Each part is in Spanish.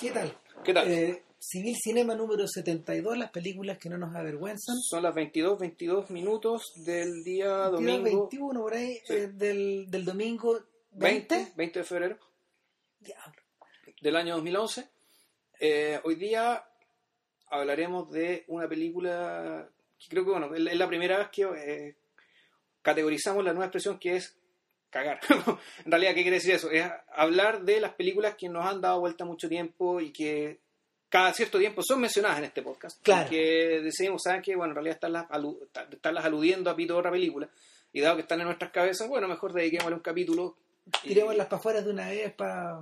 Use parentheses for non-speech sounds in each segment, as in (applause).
¿Qué tal? ¿Qué tal? Eh, Civil Cinema número 72, las películas que no nos avergüenzan. Son las 22, 22 minutos del día domingo 21 por ahí, Sí. eh, del, del domingo 20, 20. 20 de febrero Diablo. del año 2011. Eh, hoy día hablaremos de una película que creo que bueno, es la- es la primera vez que eh, categorizamos la nueva expresión que es cagar. (laughs) en realidad, ¿qué quiere decir eso? Es hablar de las películas que nos han dado vuelta mucho tiempo y que cada cierto tiempo son mencionadas en este podcast. Claro. Que decimos, ¿saben qué? Bueno, en realidad están las, alu- estarlas aludiendo a pito de otra película. Y dado que están en nuestras cabezas, bueno, mejor dediquémosle un capítulo. Tiremos para afuera de una vez para...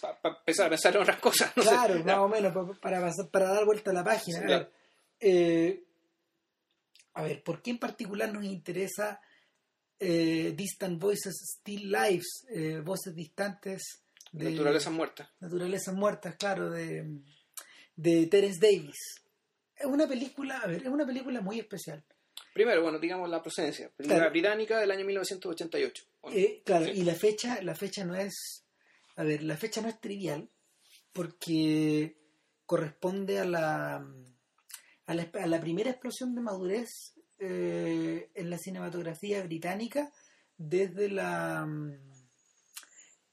para empezar a pensar en otras cosas. No sé. claro, Ya. más o menos, pa- para, pasar- para dar vuelta a la página. Sí, a, claro. ver, eh, a ver, ¿por qué en particular nos interesa eh, Distant Voices, Still Lives, eh, voces distantes de Naturaleza muerta. Naturalezas muertas, claro, de, de Terence Davis? Es una película, a ver, es una película muy especial. Primero, bueno, digamos la procedencia. Película Claro. británica del año 1988. Bueno, Eh, claro, sí. y la fecha, la fecha no es, a ver, la fecha no es trivial porque corresponde a la, a la, a la primera explosión de madurez eh, en la cinematografía británica desde la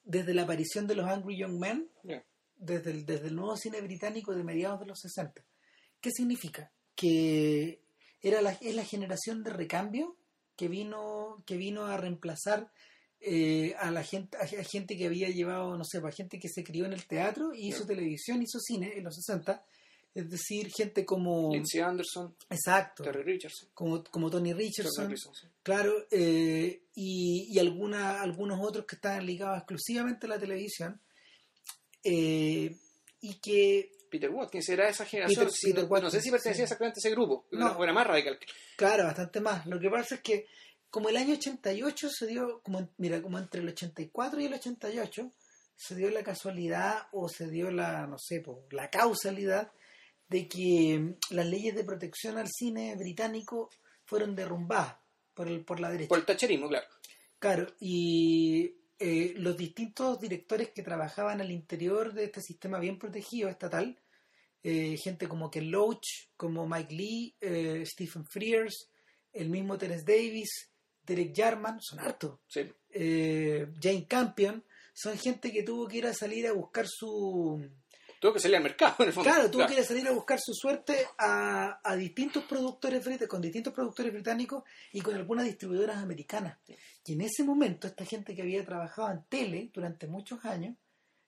desde la aparición de los Angry Young Men, Ya. desde el, desde el nuevo cine británico de mediados de los 60. ¿Qué significa? Que era la, es la generación de recambio que vino, que vino a reemplazar eh, a la gente, a, a gente que había llevado, no sé, a gente que se crió en el teatro y hizo Ya. televisión, hizo cine en los 60, es decir, gente como Lindsay Anderson, exacto, Terry Richardson. como, como Tony Richardson, Richardson, sí. claro, eh, y, y alguna, algunos otros que estaban ligados exclusivamente a la televisión, eh, y que Peter Watkins era esa generación. Peter- Peter no, no Watkins, sé si pertenecía sí. exactamente a ese grupo. No. Era, o era más radical. Claro, bastante más. Lo que pasa es que como el año 88 se dio, como mira, como entre el 84 y el 88 se dio la casualidad o se dio la, no sé, po, la causalidad de que mm, las leyes de protección al cine británico fueron derrumbadas por, el, por la derecha. Por el tacherismo, claro. Claro, y eh, los distintos directores que trabajaban al interior de este sistema bien protegido estatal, eh, gente como Ken Loach, como Mike Lee, eh, Stephen Frears, el mismo Terence Davis, Derek Jarman, son hartos. Sí. Eh, Jane Campion, son gente que tuvo que ir a salir a buscar su... Tuvo que salir al mercado, en el fondo. Claro, tuvo que ir a salir a buscar su suerte a, a distintos productores brit- con distintos productores británicos y con algunas distribuidoras americanas. Y en ese momento, esta gente que había trabajado en tele durante muchos años,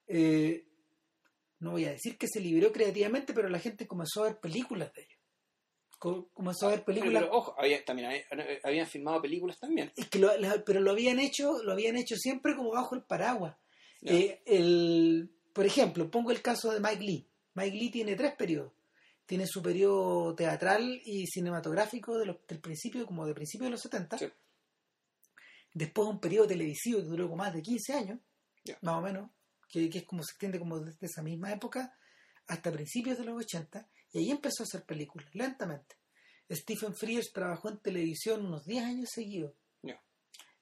eh, no voy a decir que se liberó creativamente, pero la gente comenzó a ver películas de ellos. Co- Comenzó a ver películas. pero, ojo, había, también había- habían filmado películas también. Es que lo- la- pero lo habían hecho, lo habían hecho siempre como bajo el paraguas. Eh, el, por ejemplo, pongo el caso de Mike Lee. Mike Lee tiene tres periodos. Tiene su periodo teatral y cinematográfico de los- del principio, como de principio de los 70. Sí. Después un periodo televisivo que duró como más de 15 años, más o menos, que, que es como se extiende como desde esa misma época hasta principios de los 80. Y ahí empezó a hacer películas, lentamente. Stephen Frears trabajó en televisión unos 10 años seguidos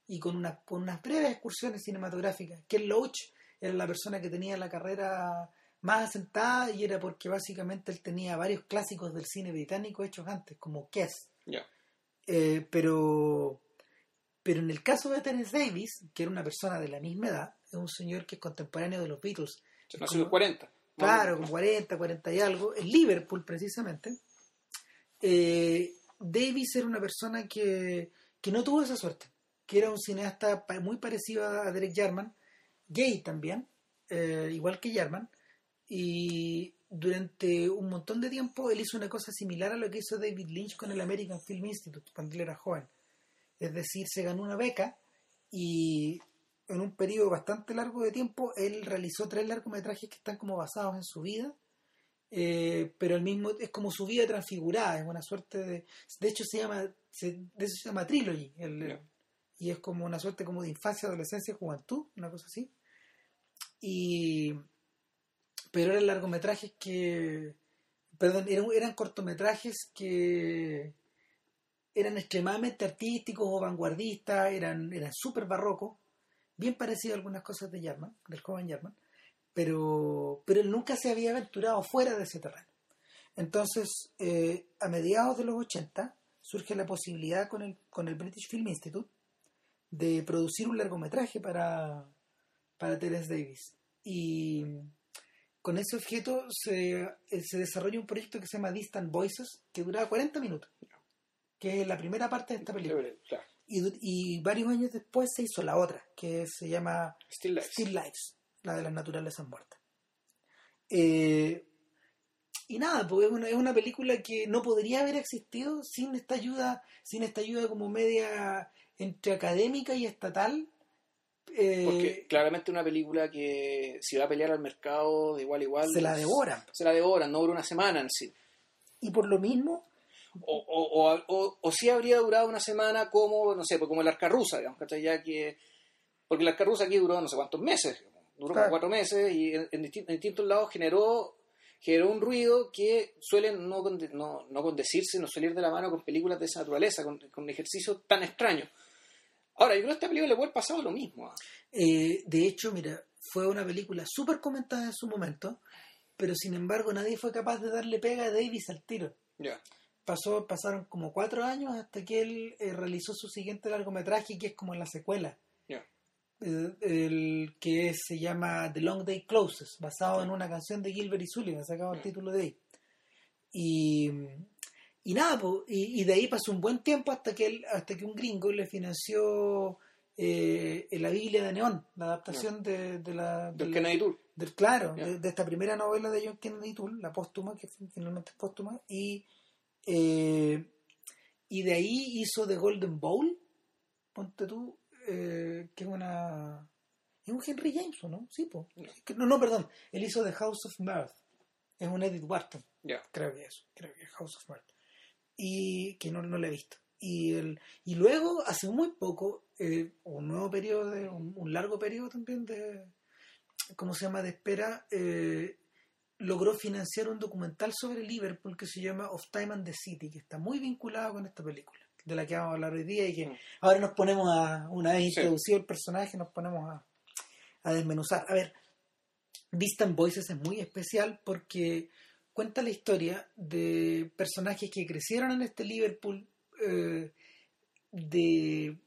y con, una, con unas breves excursiones cinematográficas. Ken Loach era la persona que tenía la carrera más asentada y era porque básicamente él tenía varios clásicos del cine británico hechos antes, como Kiss. Ya. Eh, pero, pero en el caso de Terence Davis, que era una persona de la misma edad, es un señor que es contemporáneo de los Beatles, Se nació en los 40. Claro, con 40, 40 y algo, en Liverpool precisamente. Eh, Davis era una persona que, que no tuvo esa suerte, que era un cineasta muy parecido a Derek Jarman, gay también, eh, igual que Jarman, y durante un montón de tiempo él hizo una cosa similar a lo que hizo David Lynch con el American Film Institute cuando él era joven. Es decir, se ganó una beca y en un periodo bastante largo de tiempo él realizó tres largometrajes que están como basados en su vida eh, pero el mismo es como su vida transfigurada es una suerte de de hecho se llama se, de eso se llama trilogy el- Ya. y es como una suerte como de infancia adolescencia juventud una cosa así y pero eran largometrajes que perdón eran, cortometrajes que eran extremadamente artísticos o vanguardistas eran eran súper barrocos bien parecido a algunas cosas de Jarman, del joven Jarman, pero, pero él nunca se había aventurado fuera de ese terreno. Entonces, eh, a mediados de los 80, surge la posibilidad con el, con el British Film Institute de producir un largometraje para, para Terence Davis. Y con ese objeto se, eh, se desarrolla un proyecto que se llama Distant Voices, que duraba 40 minutos, que es la primera parte de esta película. Y, y varios años después se hizo la otra, que se llama Still Lives. Still Lives, la de las naturalezas muertas. Eh, y nada, pues es una, es una película que no podría haber existido sin esta ayuda, sin esta ayuda como media entre académica y estatal. Eh, Porque claramente una película que si va a pelear al mercado de igual a igual. se la devoran. Se la devoran, no dura una semana en sí. Y por lo mismo, O, o, o, o, o sí habría durado una semana como, no sé, pues como el arca rusa, digamos, ¿cachai? Ya que. Porque el arca rusa aquí duró no sé cuántos meses, duró Claro. como cuatro meses y en, en disti- en distintos lados generó generó un ruido que suele no, conde- no, no condecirse, no suele ir de la mano con películas de esa naturaleza, con, con ejercicios tan extraños. Ahora, yo creo que a esta película le puede haber pasado lo mismo. ¿ah? eh, de hecho, mira, fue una película súper comentada en su momento, pero sin embargo nadie fue capaz de darle pega a Davis al tiro. Pasó, pasaron como cuatro años hasta que él eh, realizó su siguiente largometraje, que es como la secuela. Eh, el que se llama The Long Day Closes, basado en una canción de Gilbert y Sullivan, sacado el Mm. título de ahí. Y, y nada, po, y, y de ahí pasó un buen tiempo hasta que, él, hasta que un gringo le financió eh, la Biblia de Neón, la adaptación de, de la... Del del- Kennedy Tour. del, claro, Ya. de, de esta primera novela de John Kennedy Toole, la póstuma, que fin- finalmente es póstuma, y, eh, y de ahí hizo The Golden Bowl, ponte tú, eh, que es una... Es un Henry James, ¿o ¿no? Sí, po. No. Que- no, no, perdón, él hizo The House of Mirth, es un Edith Wharton, creo que es, creo que es House of Mirth, y que no, no la he visto. Y, el, y luego, hace muy poco, eh, un nuevo periodo, de, un, un largo periodo también de, ¿cómo se llama?, de espera, eh, logró financiar un documental sobre Liverpool que se llama Of Time and the City, que está muy vinculado con esta película, de la que vamos a hablar hoy día y que Mm. ahora nos ponemos a, una vez Sí. introducido el personaje, nos ponemos a, a desmenuzar. A ver, Distant Voices es muy especial porque cuenta la historia de personajes que crecieron en este Liverpool eh, de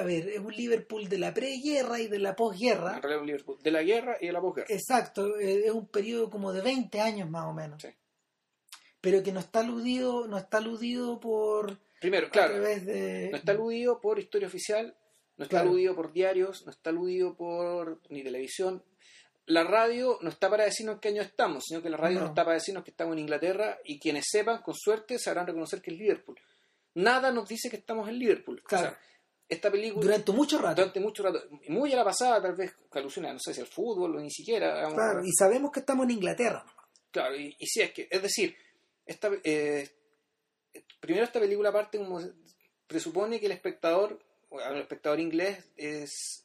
a ver, es un Liverpool de la preguerra y de la posguerra. De la guerra y de la posguerra. Exacto, eh, es un periodo como de 20 años más o menos. Sí. Pero que no está aludido, no está aludido por Primero, claro, de no está aludido por historia oficial, no está Claro. aludido por diarios, no está aludido por ni televisión. La radio no está para decirnos en qué año estamos, sino que la radio no. No. está para decirnos que estamos en Inglaterra y quienes sepan, con suerte, sabrán reconocer que es Liverpool. Nada nos dice que estamos en Liverpool. O Claro. sea, esta película durante mucho rato. durante mucho rato, muy a la pasada, tal vez que alusiona, no sé si al fútbol o ni siquiera. Claro, y sabemos que estamos en Inglaterra. Claro, y, y sí, es que, es decir, esta, eh, primero esta película parte como presupone que el espectador, o el espectador inglés, es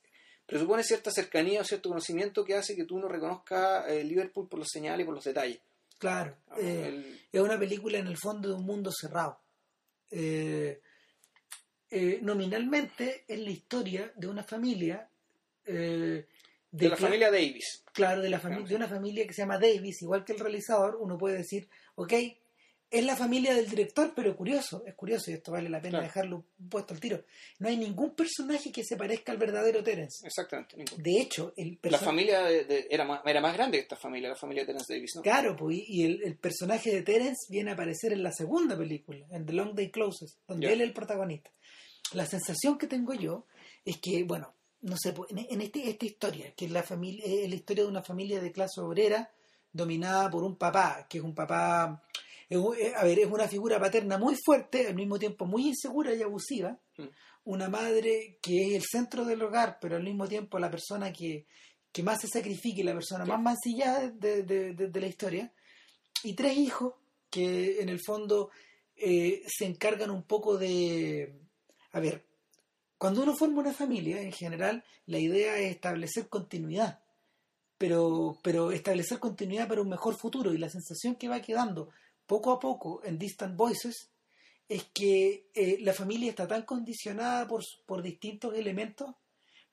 presupone cierta cercanía o cierto conocimiento que hace que tú no reconozcas eh, Liverpool por los señales y por los detalles. Claro, Ah, eh, el- es una película en el fondo de un mundo cerrado. Eh, eh, nominalmente es la historia de una familia eh, de la familia Davis. claro de la familia Claro, de una familia que se llama Davis igual que el realizador uno puede decir ok es la familia del director pero curioso es curioso y esto vale la pena Claro. dejarlo puesto al tiro no hay ningún personaje que se parezca al verdadero Terence Exactamente. ningún. de hecho el La familia de- de- era, más, era más grande que esta familia, la familia de Terence Davis, ¿no? Claro, pues, y- y el, el personaje de Terence viene a aparecer en la segunda película, en The Long Day Closes, donde él es el protagonista. La sensación que tengo yo es que, bueno, no sé, pues, en, en este, esta historia, que es la, familia, es la historia de una familia de clase obrera dominada por un papá, que es un papá, es eh, a ver, es una figura paterna muy fuerte, al mismo tiempo muy insegura y abusiva, Mm. una madre que es el centro del hogar, pero al mismo tiempo la persona que, que más se sacrifica y la persona Sí. más mancillada de, de- de- de la historia, y tres hijos que en el fondo eh, se encargan un poco de... A ver, cuando uno forma una familia, en general, la idea es establecer continuidad, pero, pero establecer continuidad para un mejor futuro, y la sensación que va quedando poco a poco en Distant Voices es que eh, la familia está tan condicionada por, por distintos elementos,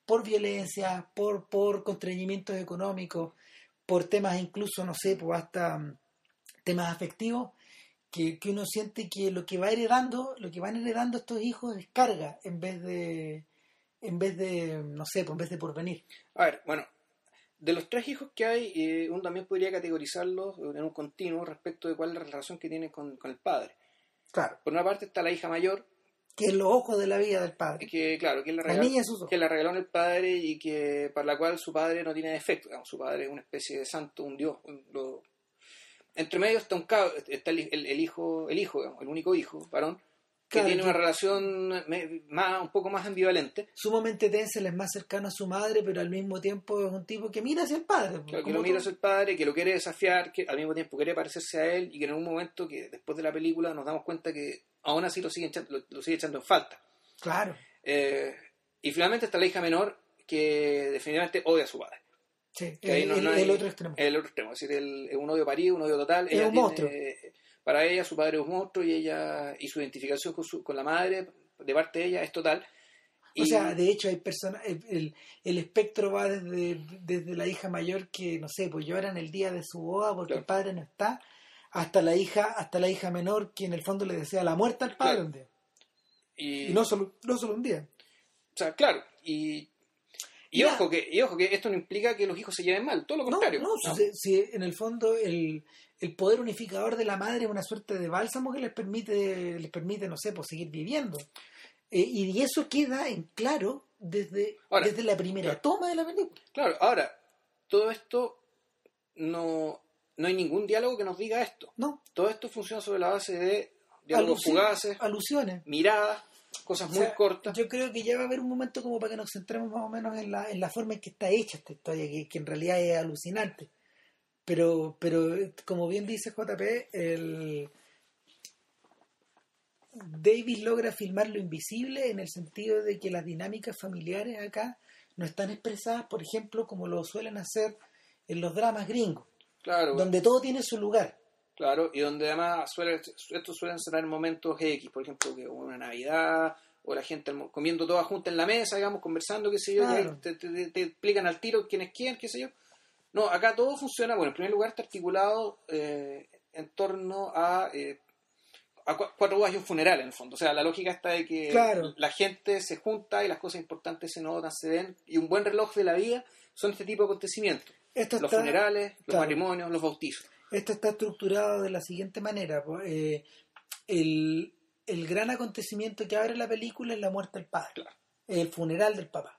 por violencia, por, por constreñimientos económicos, por temas incluso, no sé, pues hasta mm, temas afectivos, que, que uno siente que lo que va heredando, lo que van heredando estos hijos es carga en vez de, en vez de, no sé, pues en vez de porvenir. A ver, bueno, de los tres hijos que hay, eh, uno también podría categorizarlos en un continuo respecto de cuál es la relación que tienen con, con el padre. Claro. Por una parte está la hija mayor, Que es los ojos de la vida del padre. que claro, que la, La regaló, niña es que la regaló en el padre y que para la cual su padre no tiene defecto. digamos, su padre es una especie de santo, un dios. un- lo- Entre medio está un cab- está el, el- el hijo, el hijo, digamos, el único hijo, varón, que Claro, tiene que- una relación más, un poco más ambivalente. Sumamente tensa, él es más cercano a su madre, pero al mismo tiempo es un tipo que mira hacia el padre. Claro, que lo mira tú. a el padre, que lo quiere desafiar, que al mismo tiempo quiere parecerse a él y que en un momento que después de la película nos damos cuenta que aún así lo sigue echando, lo, lo sigue echando en falta. Claro, Eh, y finalmente está la hija menor que definitivamente odia a su padre. sí, el, no- el- no hay- el otro extremo. El otro extremo, es decir, el, es un odio parido, un odio total. Es Ella un tiene- monstruo. Para ella su padre es un monstruo y ella y su identificación con, su- con la madre de parte de ella es total. O sea, de hecho hay personas, el, el- el espectro va desde, desde la hija mayor que, no sé, pues lloran el día de su boda porque Claro. el padre no está, hasta la hija, hasta la hija menor que en el fondo le desea la muerte al padre Claro. un día. y- Y no solo, no solo un día. O sea, claro, y, y, ojo que, y ojo que esto no implica que los hijos se lleven mal, todo lo No, contrario. no, si- si en el fondo el, el poder unificador de la madre es una suerte de bálsamo que les permite, les permite, no sé, pues seguir viviendo. Eh, y eso queda en claro desde, Ahora, desde la primera claro. toma de la película. Claro, ahora, todo esto no, no hay ningún diálogo que nos diga esto. ¿No? Todo esto funciona sobre la base de diálogos fugaces, Alusiones. miradas, cosas O muy sea, cortas. Yo creo que ya va a haber un momento como para que nos centremos más o menos en la, en la forma en que está hecha esta historia, que, que en realidad es alucinante. Pero, pero como bien dice JP, el Davis logra filmar lo invisible en el sentido de que las dinámicas familiares acá no están expresadas, por ejemplo, como lo suelen hacer en los dramas gringos, Claro, donde todo tiene su lugar. claro, y donde además suele, estos suelen ser en momentos X, por ejemplo, que una Navidad, o la gente comiendo toda junta en la mesa, digamos, conversando, qué sé yo, Claro. que te, te- te explican al tiro quién es quién, qué sé yo. No, acá todo funciona, bueno, en primer lugar está articulado eh, en torno a, eh, a cua- cuatro bodas y un funeral, en el fondo. O sea, la lógica está de que Claro. la gente se junta y las cosas importantes se notan, se ven, y un buen reloj de la vida son este tipo de acontecimientos. Esto Los está- funerales, los claro. matrimonios, los bautizos. Esto está estructurado de la siguiente manera. Eh, el, el gran acontecimiento que abre la película es la muerte del padre, Claro. el funeral del papá.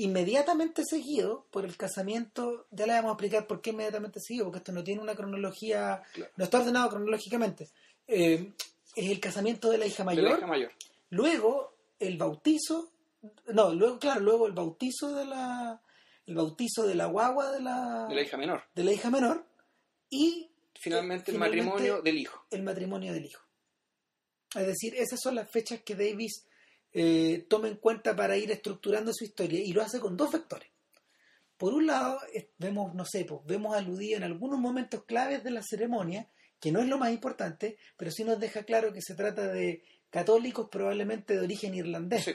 Inmediatamente seguido por el casamiento, ya le vamos a explicar por qué inmediatamente seguido, porque esto no tiene una cronología, Claro. no está ordenado cronológicamente. Eh, es el casamiento de la hija De mayor, la hija mayor. luego el bautizo, no, luego, claro, luego el bautizo de la, el bautizo de la guagua de la, De la hija menor. de la hija menor y Finalmente, el Finalmente- matrimonio del hijo. el matrimonio del hijo. Es decir, esas son las fechas que Davis eh, toma en cuenta para ir estructurando su historia y lo hace con dos vectores. Por un lado, vemos, no sé, pues, vemos aludido en algunos momentos claves de la ceremonia, que no es lo más importante, pero sí nos deja claro que se trata de católicos probablemente de origen irlandés. Sí.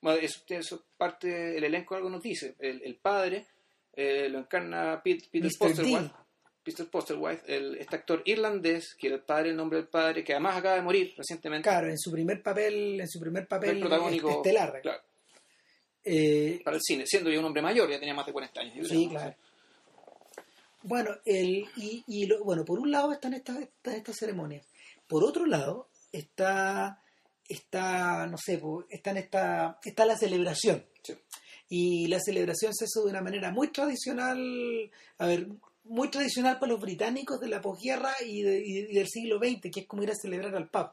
Bueno, eso, eso parte, el elenco algo nos dice. El, el padre eh, lo encarna Pete- Peter Mr. Peter Postlethwaite, el, este actor irlandés, que era el padre, el nombre del padre, que además acaba de morir recientemente. Claro, en su primer papel, en su primer papel el protagónico estelar. claro, Eh, para el cine, siendo ya un hombre mayor, ya tenía más de 40 años. Sí, claro. Bueno, el, y, y lo- bueno, por un lado están estas, estas, estas ceremonias. Por otro lado está, está no sé, po, está, en esta, está la celebración. Sí. Y la celebración se hace de una manera muy tradicional, a ver, muy tradicional para los británicos de la posguerra y, de- y- del siglo XX, que es como ir a celebrar al pub.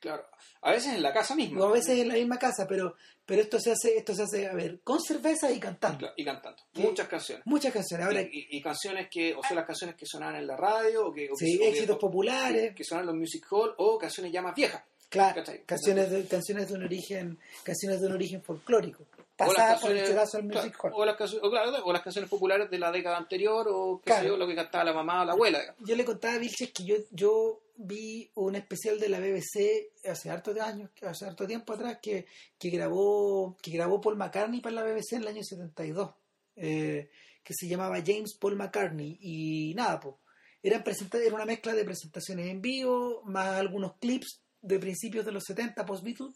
Claro. A veces en la casa misma. O a veces en la misma casa, pero, pero esto se hace, esto se hace, a ver, con cerveza y cantando. Claro, y cantando. Muchas canciones. Muchas canciones. Ahora, y, y- y canciones que, o son las canciones que sonaban en la radio, o que, o que- sí, o que- éxitos populares. que sonaban en los music hall, o canciones ya más viejas. Claro, canciones de, canciones de un origen, canciones de un origen folclórico, pasadas por este caso al claro, music hall. o, las canciones, o, claro, o las canciones populares de la década anterior, o qué sé yo, lo que cantaba la mamá o la abuela. digamos. Yo le contaba a Vilches que yo, yo vi un especial de la BBC hace harto de años, hace harto tiempo atrás, que, que grabó, que grabó Paul McCartney para la BBC en el año 72. Eh, que se llamaba James Paul McCartney y nada, pues era, era una mezcla de presentaciones en vivo, más algunos clips de principios de los 70 post Beatles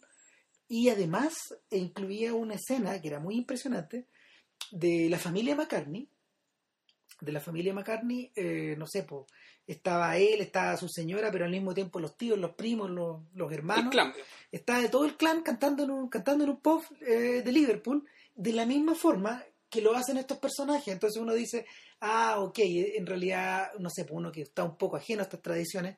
y además incluía una escena que era muy impresionante de la familia McCartney de la familia McCartney, eh, no sé, pues estaba él, estaba su señora, pero al mismo tiempo los tíos, los primos, los, los hermanos. Estaba de todo el clan cantando en un, cantando en un pop eh, de Liverpool, de la misma forma que lo hacen estos personajes. Entonces uno dice, ah, ok, en realidad, no sé, pues uno que está un poco ajeno a estas tradiciones,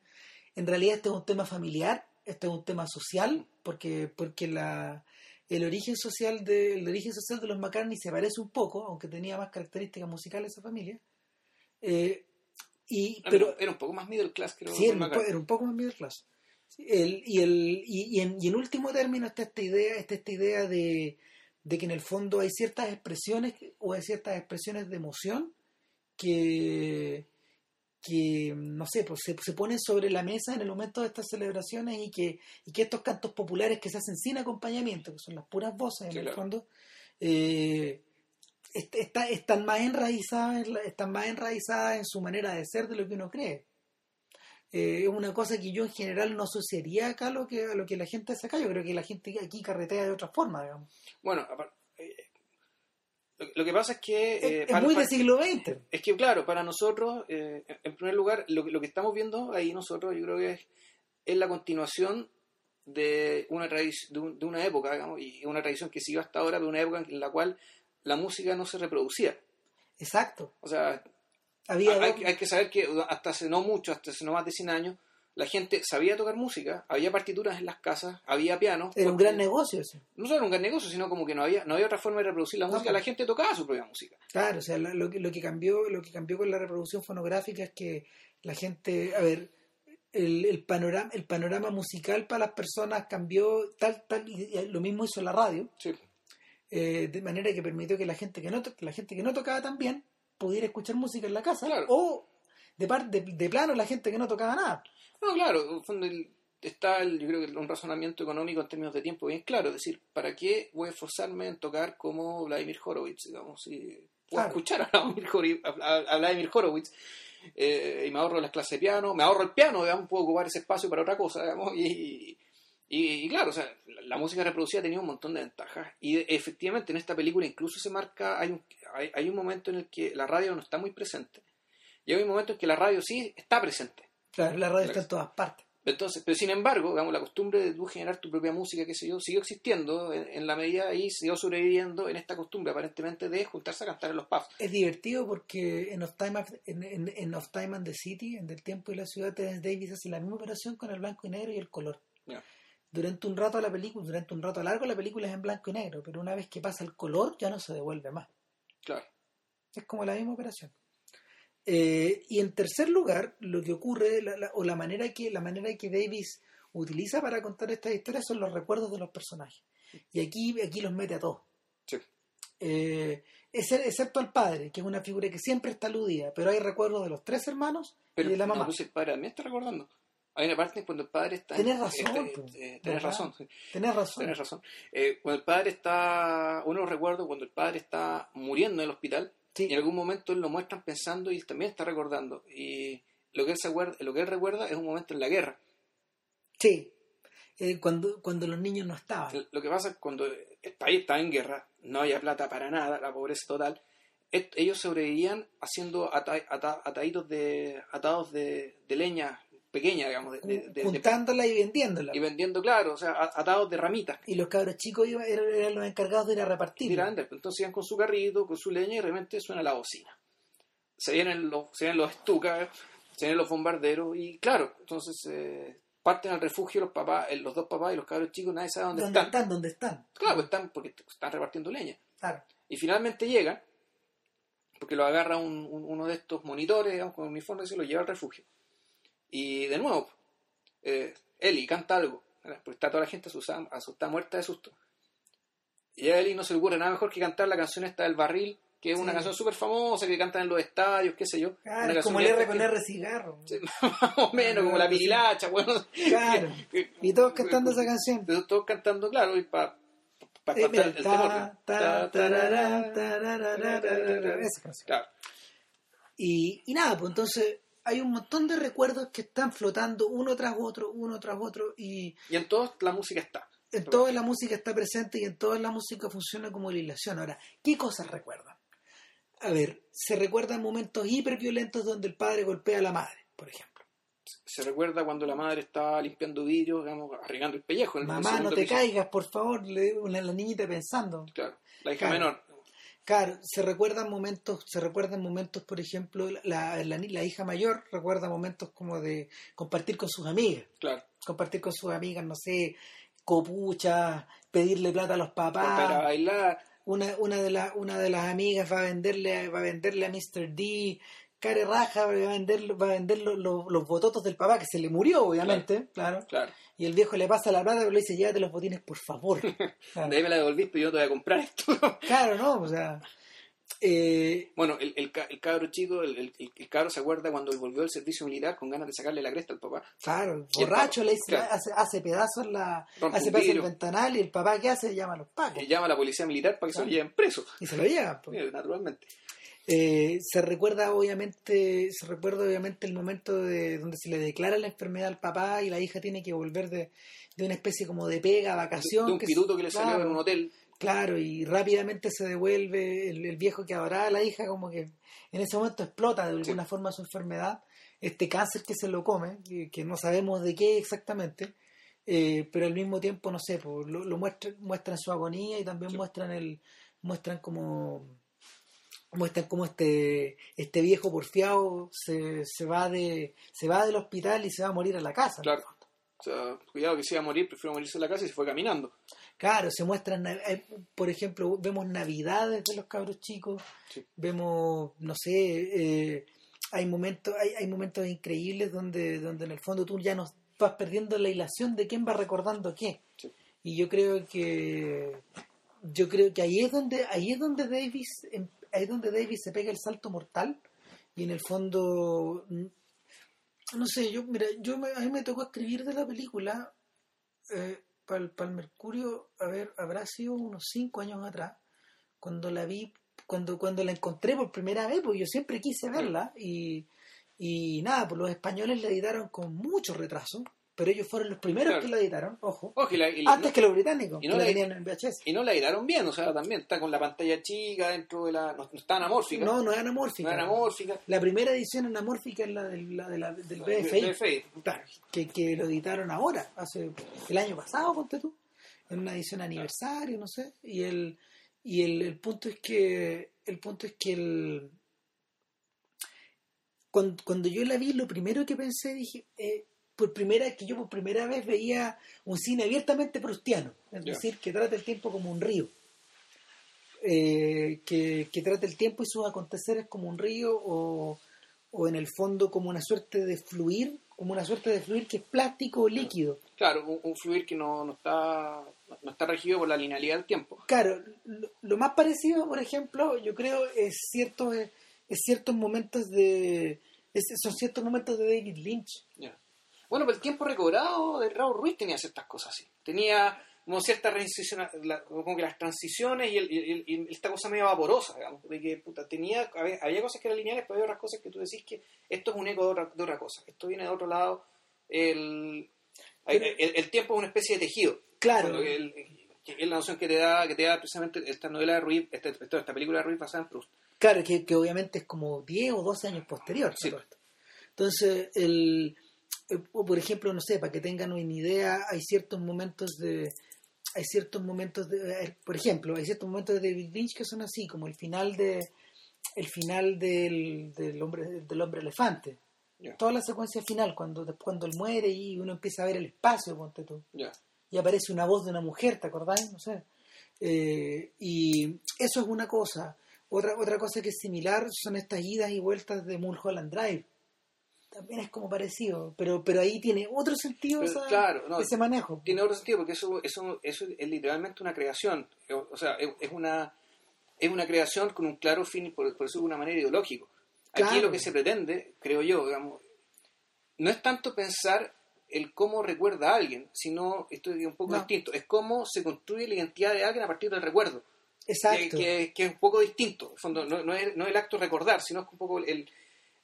en realidad este es un tema familiar, este es un tema social, porque, porque la, el origen social de, el origen social de los McCartney se parece un poco, aunque tenía más características musicales esa familia. Eh, y, pero, era un poco más middle class que Sí, era un, poco, más middle class. El, y, el, y, en, y en último término está esta idea, está esta idea de, de que en el fondo hay ciertas expresiones o hay ciertas expresiones de emoción que, que no sé, pues se, se, ponen sobre la mesa en el momento de estas celebraciones y que, y que estos cantos populares que se hacen sin acompañamiento, que son las puras voces en el fondo, eh, está, están, más enraizadas, están más enraizadas en su manera de ser de lo que uno cree. Eh, es una cosa que yo en general no asociaría acá a lo que, a lo que la hace acá. Yo creo que la gente aquí carretea de otra forma, digamos. Bueno, eh, lo, que pasa es que... es, eh, muy del siglo XX. Es que, claro, para nosotros, en primer lugar, lo, lo, que estamos viendo ahí nosotros, yo creo que es, es la continuación de una, de, de, una época, digamos, y una tradición que sigue hasta ahora, de una época en la cual la música no se reproducía. Exacto. O sea, Había hay, que saber que hasta hace no mucho, hasta hace no más de 100 años, la gente sabía tocar música, había partituras en las casas, había piano. Era un gran negocio eso. No solo era un gran negocio, sino como que no había, no había otra forma de reproducir la música, la pues. gente tocaba su propia música. Claro, o sea, lo, que, lo, que cambió, lo que cambió con la reproducción fonográfica es que la gente, a ver, el, el, panorama, el panorama musical para las personas cambió tal, tal, y lo mismo hizo la radio. Sí. Eh, de manera que permitió que la gente que no la gente que no tocaba tan bien pudiera escuchar música en la casa o de, de, de, plano la gente que no tocaba nada no claro está yo creo que un razonamiento económico en términos de tiempo bien claro es decir para qué voy a esforzarme en tocar como Vladimir Horowitz digamos si puedo escuchar a Vladimir, Horowitz eh, y me ahorro las clases de piano me ahorro el piano digamos puedo ocupar ese espacio para otra cosa digamos y y, claro, o sea, la, música reproducida tenía un montón de ventajas. Y efectivamente en esta película incluso se marca, hay un, hay, un momento en el que la radio no está muy presente. Y hay un momento en que la radio sí está presente. Claro, la radio está en todas partes. Entonces, pero sin embargo, digamos, la costumbre de tú generar tu propia música, qué sé yo, siguió existiendo en, la medida y siguió sobreviviendo en esta costumbre aparentemente de juntarse a cantar en los pubs. Es divertido porque en Of Time, en, en, of Time and the City, en El Tiempo y la Ciudad, Terence Davis hace la misma operación con el blanco y negro y el color durante un rato la película, durante un rato largo la película es en blanco y negro, pero una vez que pasa el color ya no se devuelve más. Claro. Es como la misma operación. Eh, y en tercer lugar, lo que ocurre, o la manera que, la manera que Davis utiliza para contar estas historias son los recuerdos de los personajes. Y aquí, aquí los mete a todos. Sí. Eh, excepto al padre, que es una figura que siempre está aludida, pero hay recuerdos de los tres hermanos y de la mamá. No, pues me está recordando. Hay una parte cuando el padre está... Tienes razón. Eh, tienes razón. Tienes razón. Tienes razón. Eh, cuando el padre está... Uno recuerdo cuando el padre está muriendo en el hospital. Y en algún momento él lo muestran pensando y él también está recordando. Y lo que él, se acuerda, lo que él recuerda es un momento en la guerra. Sí. Eh, cuando, cuando los niños no estaban. Lo que pasa es cuando el país está en guerra, no había plata para nada, la pobreza total. ellos sobrevivían haciendo ataditos de, atados de, de leña pequeña, digamos. De, Juntándola y vendiéndola. Y vendiendo, claro, o sea, atados de ramitas. Y los cabros chicos eran, los encargados de ir a repartir. entonces iban con su carrito, con su leña y de repente suena la bocina. Se vienen los, se vienen los estucas, se vienen los bombarderos y claro, entonces eh, parten al refugio los papás, eh, los dos papás y los cabros chicos, nadie sabe dónde, ¿Dónde están. ¿Dónde están? Claro, pues están porque están repartiendo leña. Claro. Y finalmente llegan, porque lo agarra uno de estos monitores, digamos, con uniforme y se lo lleva al refugio. Y de nuevo, eh, Eli canta algo, porque está toda la gente asustada, asustada, muerta de susto. Y a Eli no se le ocurre nada mejor que cantar la canción esta del barril, que es una canción súper famosa que cantan en los estadios, qué sé yo. Claro, es como el R con R cigarro. (laughs) más o menos, como la pirilacha, bueno. Claro. y todos cantando esa canción. Todos cantando, claro, y para Eh, mira, el ta, ta, Ta. Claro, y nada, pues entonces hay un montón de recuerdos que están flotando uno tras otro, uno tras otro, y y en todos la música está. en toda la música está presente y en toda la música funciona como hilación. Ahora, ¿qué cosas recuerdan? A ver, se recuerdan momentos hiperviolentos donde el padre golpea a la madre, por ejemplo. Se recuerda cuando la madre estaba limpiando vidrio, digamos, arreglando el pellejo. En el Mamá, no te caigas, por favor, le una, la niñita pensando. Claro, la hija Claro. menor. Claro, se recuerdan momentos, se recuerdan momentos, por ejemplo, la, la, la hija mayor recuerda momentos como de compartir con sus amigas, Claro, compartir con sus amigas, no sé, copuchas, pedirle plata a los para papás. bailar. Una, una de las una de las amigas va a venderle, va a venderle a Mr. D, care raja, va a vender, va a vender los, los- los bototos del papá que se le murió, obviamente, claro. Claro. Y el viejo le pasa la plata, pero le dice, llévate los botines, por favor. (laughs) Claro, De ahí me la devolvís, pero yo te voy a comprar esto. Claro, ¿no? O sea, eh, bueno, el, el, el cabro chico, el, el, cabro se acuerda cuando volvió del servicio militar con ganas de sacarle la cresta al papá. Claro, borracho papá, le dice, claro. hace, hace pedazos la, Rompe hace pedazos el ventanal y el papá ¿qué hace? Llama a los pacos Y llama a la policía militar para que se Claro. lo lleven preso. y se lo llevan. pues. Eh, Naturalmente. Eh, se recuerda obviamente, se recuerda obviamente el momento de donde se le declara la enfermedad al papá y la hija tiene que volver de, de una especie como de pega, vacación. de un que pituto que le claro, salió en un hotel. Claro, y rápidamente se devuelve el, el viejo que adoraba a la hija, como que en ese momento explota de alguna forma su enfermedad, este cáncer que se lo come, que, que no sabemos de qué exactamente, eh, pero al mismo tiempo, no sé, pues, lo, lo muestran, muestran su agonía y también Sí. muestran el muestran como muestran como este este viejo porfiado se, se va de se va del hospital y se va a morir a la casa Claro. O sea, cuidado que se iba a morir, prefiero morirse en la casa y se fue caminando. Claro, se muestran, nav- eh, por ejemplo, vemos navidades de los cabros chicos, Sí. vemos, no sé, eh, hay momentos, hay, hay momentos increíbles donde, donde en el fondo tú ya no vas perdiendo la hilación de quién va recordando qué. Sí. Y yo creo que yo creo que ahí es donde, ahí es donde Davis, em- es donde Davis se pega el salto mortal y en el fondo no sé, yo, mira, yo me- a mí me tocó escribir de la película para el, Mercurio, a ver, habrá sido unos cinco años atrás, cuando la vi, cuando, cuando la encontré por primera vez, porque yo siempre quise verla, y, y nada, pues los españoles la editaron con mucho retraso, pero ellos fueron los primeros Claro. que la editaron, ojo, Ojo, y, la- y la- antes que los británicos, y que no la la- tenían en VHS. y no la editaron bien, o sea, también está con la pantalla chica dentro de la. No, no está anamórfica. No, no es anamórfica. no es anamórfica. La primera edición anamórfica es la del, la de la- del BFI. BFI. Claro, que, que lo editaron ahora, hace el año pasado, ponte tú, en una edición aniversario, no sé, y el y el, el punto es que el punto es que el cuando, cuando yo la vi, lo primero que pensé, dije, eh, por primera que yo por primera vez veía un cine abiertamente prustiano, es decir, que trata el tiempo como un río. Eh, que, que trata el tiempo y sus aconteceres como un río o, o en el fondo como una suerte de fluir, como una suerte de fluir que es plástico o líquido. Claro, un, un fluir que no, no está no está regido por la linealidad del tiempo. Claro, lo, lo más parecido, por ejemplo, yo creo es ciertos es ciertos momentos de es- son ciertos momentos de David Lynch. Bueno, pero el tiempo recobrado de Raúl Ruiz tenía ciertas cosas así. Tenía como cierta transición, la- como que las transiciones y, el- y el- y esta cosa medio vaporosa, digamos, de que puta, tenía, había, había cosas que eran lineales, pero había otras cosas que tú decís que esto es un eco de otra, de otra cosa, esto viene de otro lado. El, Pero- el, el tiempo es una especie de tejido. Claro. El- es la noción que te da, que te da precisamente esta novela de Ruiz, esta, esta, película de Ruiz basada en Proust. Claro, que, que obviamente es como 10 o 12 años posterior. Sí. Entonces, el, o por ejemplo, no sé, para que tengan una idea, hay ciertos momentos de... Hay ciertos momentos de... eh, Por ejemplo, hay ciertos momentos de David Lynch que son así, como el final de el final del, del hombre del hombre elefante. Toda la secuencia final, cuando, cuando él muere y uno empieza a ver el espacio, ponte tú Ya. y aparece una voz de una mujer, ¿te acordáis? No sé. Eh, y eso es una cosa. Otra, otra cosa que es similar son estas idas y vueltas de Mulholland Drive. También es como parecido, pero pero ahí tiene otro sentido Pero, esa- claro, no, ese manejo. tiene otro sentido porque eso, eso, eso es literalmente una creación. O o sea, es, es una, es una creación con un claro fin, por, por decirlo de una manera, ideológico. Aquí Claro. lo que se pretende, creo yo, digamos, no es tanto pensar el cómo recuerda a alguien, sino esto es un poco No. distinto. Es cómo se construye la identidad de alguien a partir del recuerdo. Exacto. Que, que- que es un poco distinto. En fondo, no, no es, no es el acto recordar, sino es un poco el,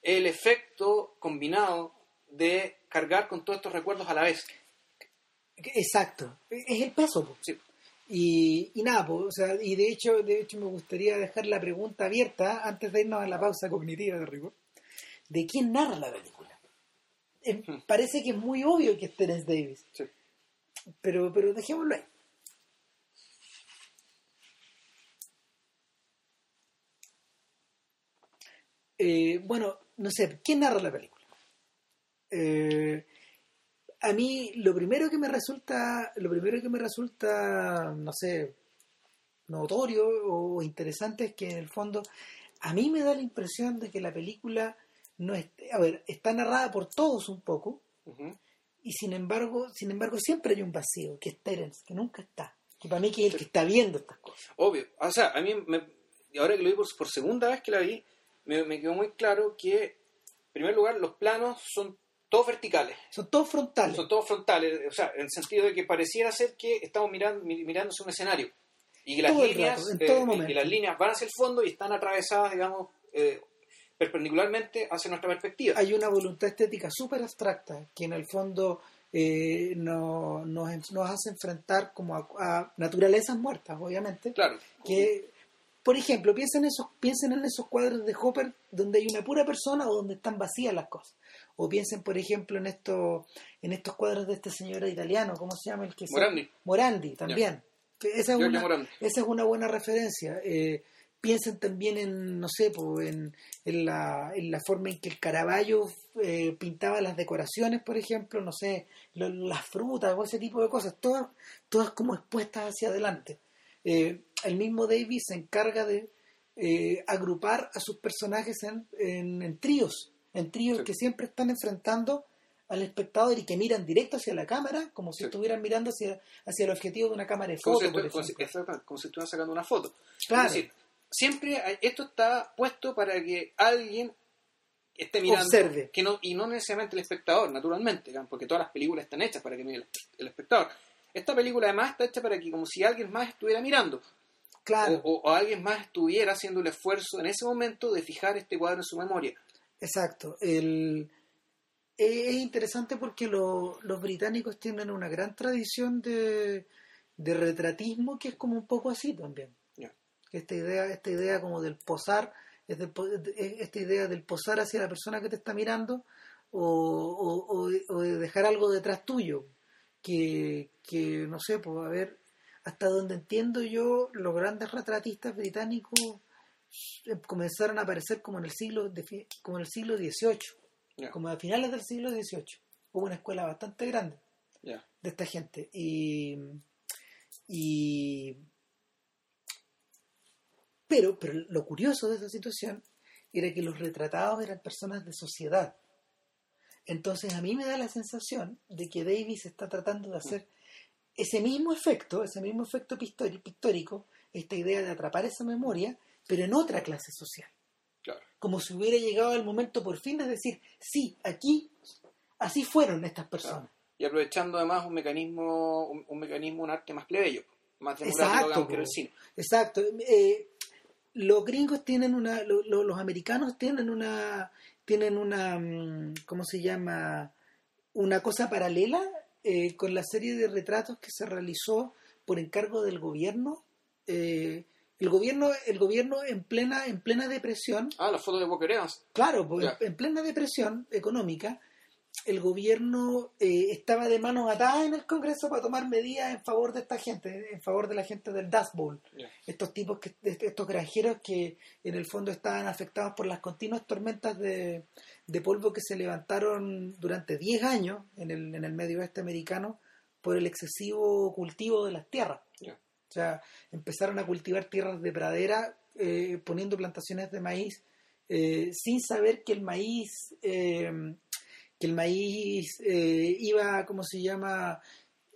el efecto combinado de cargar con todos estos recuerdos a la vez. Exacto. Es el peso. Sí. Y, y nada, o sea, y de hecho, de hecho me gustaría dejar la pregunta abierta antes de irnos a la pausa cognitiva de rigor. ¿De quién narra la película? Eh, Hmm. Parece que es muy obvio que es Terence Davis, Sí. pero, pero dejémoslo ahí. Eh, bueno, no sé, ¿quién narra la película? Eh, a mí lo primero que me resulta, lo primero que me resulta, no sé, notorio o interesante es que en el fondo a mí me da la impresión de que la película no es, a ver, está narrada por todos un poco y sin embargo, sin embargo siempre hay un vacío que es Terence, que nunca está, que para mí que es el que está viendo estas cosas. Obvio. O sea, a mí, me, ahora que lo vi por, por segunda vez que la vi, me, me quedó muy claro que, en primer lugar, los planos son todos verticales. Son todos frontales. Son todos frontales, o sea, en el sentido de que pareciera ser que estamos mirando, mi- mirándose un escenario. Y que las Todo líneas, rato, eh, que las líneas van hacia el fondo y están atravesadas, digamos, eh, perpendicularmente hacia nuestra perspectiva. hay una voluntad estética súper abstracta que en el fondo eh, no- nos, nos hace enfrentar como a, a naturalezas muertas, obviamente. Claro. Que, por ejemplo, piensen, esos, piensen en esos cuadros de Hopper donde hay una pura persona o donde están vacías las cosas. O piensen, por ejemplo, en estos, en estos cuadros de este señor italiano, ¿cómo se llama? el que se- Morandi. Morandi, también. Esa, es una, Morandi. esa es una buena referencia. Eh, piensen también en, no sé, po, en, en, la, en la forma en que el Caravaggio eh, pintaba las decoraciones, por ejemplo, no sé, lo- las frutas o ese tipo de cosas, todas, todas como expuestas hacia adelante. Eh, el mismo Davis se encarga de eh, agrupar a sus personajes en, en, en tríos, en tríos Sí. que siempre están enfrentando al espectador y que miran directo hacia la cámara, como si Sí. estuvieran mirando hacia, hacia el objetivo de una cámara de Como foto, si, por estu- como si- como si estuvieran sacando una foto. Claro. Es decir, siempre hay- esto está puesto para que alguien esté mirando Observe. que no y no necesariamente el espectador naturalmente porque todas las películas están hechas para que mire el, el espectador esta película además está hecha para que como si alguien más estuviera mirando Claro, o, alguien más estuviera haciendo el esfuerzo en ese momento de fijar este cuadro en su memoria exacto. El, es es interesante porque lo- los británicos tienen una gran tradición de, de retratismo que es como un poco así también. Esta idea, esta idea como del posar, es es esta idea del posar hacia la persona que te está mirando o de dejar algo detrás tuyo. Que, que no sé, pues a ver, hasta donde entiendo yo, los grandes retratistas británicos eh, comenzaron a aparecer como en el siglo de como en el siglo XVIII, como a finales del siglo XVIII. Hubo una escuela bastante grande de esta gente. Y y pero pero lo curioso de esa situación era que los retratados eran personas de sociedad. Entonces a mí me da la sensación de que Davis está tratando de hacer ese mismo efecto ese mismo efecto pictórico esta idea de atrapar esa memoria pero en otra clase social. Claro. Como si hubiera llegado el momento por fin de decir sí aquí así fueron estas personas. Y aprovechando además un mecanismo un, un mecanismo un arte más plebeyo más democrático que el cine. Exacto. Eh, los gringos tienen una, lo- lo- los americanos tienen una, tienen una, mm, ¿cómo se llama? Una cosa paralela eh, con la serie de retratos que se realizó por encargo del gobierno. Eh, el gobierno, el gobierno en plena, en plena depresión, ah las fotos de Walker Evans claro, pues, Ya. en plena depresión económica, el gobierno eh, estaba de manos atadas en el Congreso para tomar medidas en favor de esta gente, en favor de la gente del Dust Bowl estos tipos que estos granjeros que en el fondo estaban afectados por las continuas tormentas de, de polvo que se levantaron durante 10 años en el, en el medio oeste americano por el excesivo cultivo de las tierras. O sea, empezaron a cultivar tierras de pradera eh, poniendo plantaciones de maíz eh, sin saber que el maíz eh, que el maíz iba, ¿cómo se llama?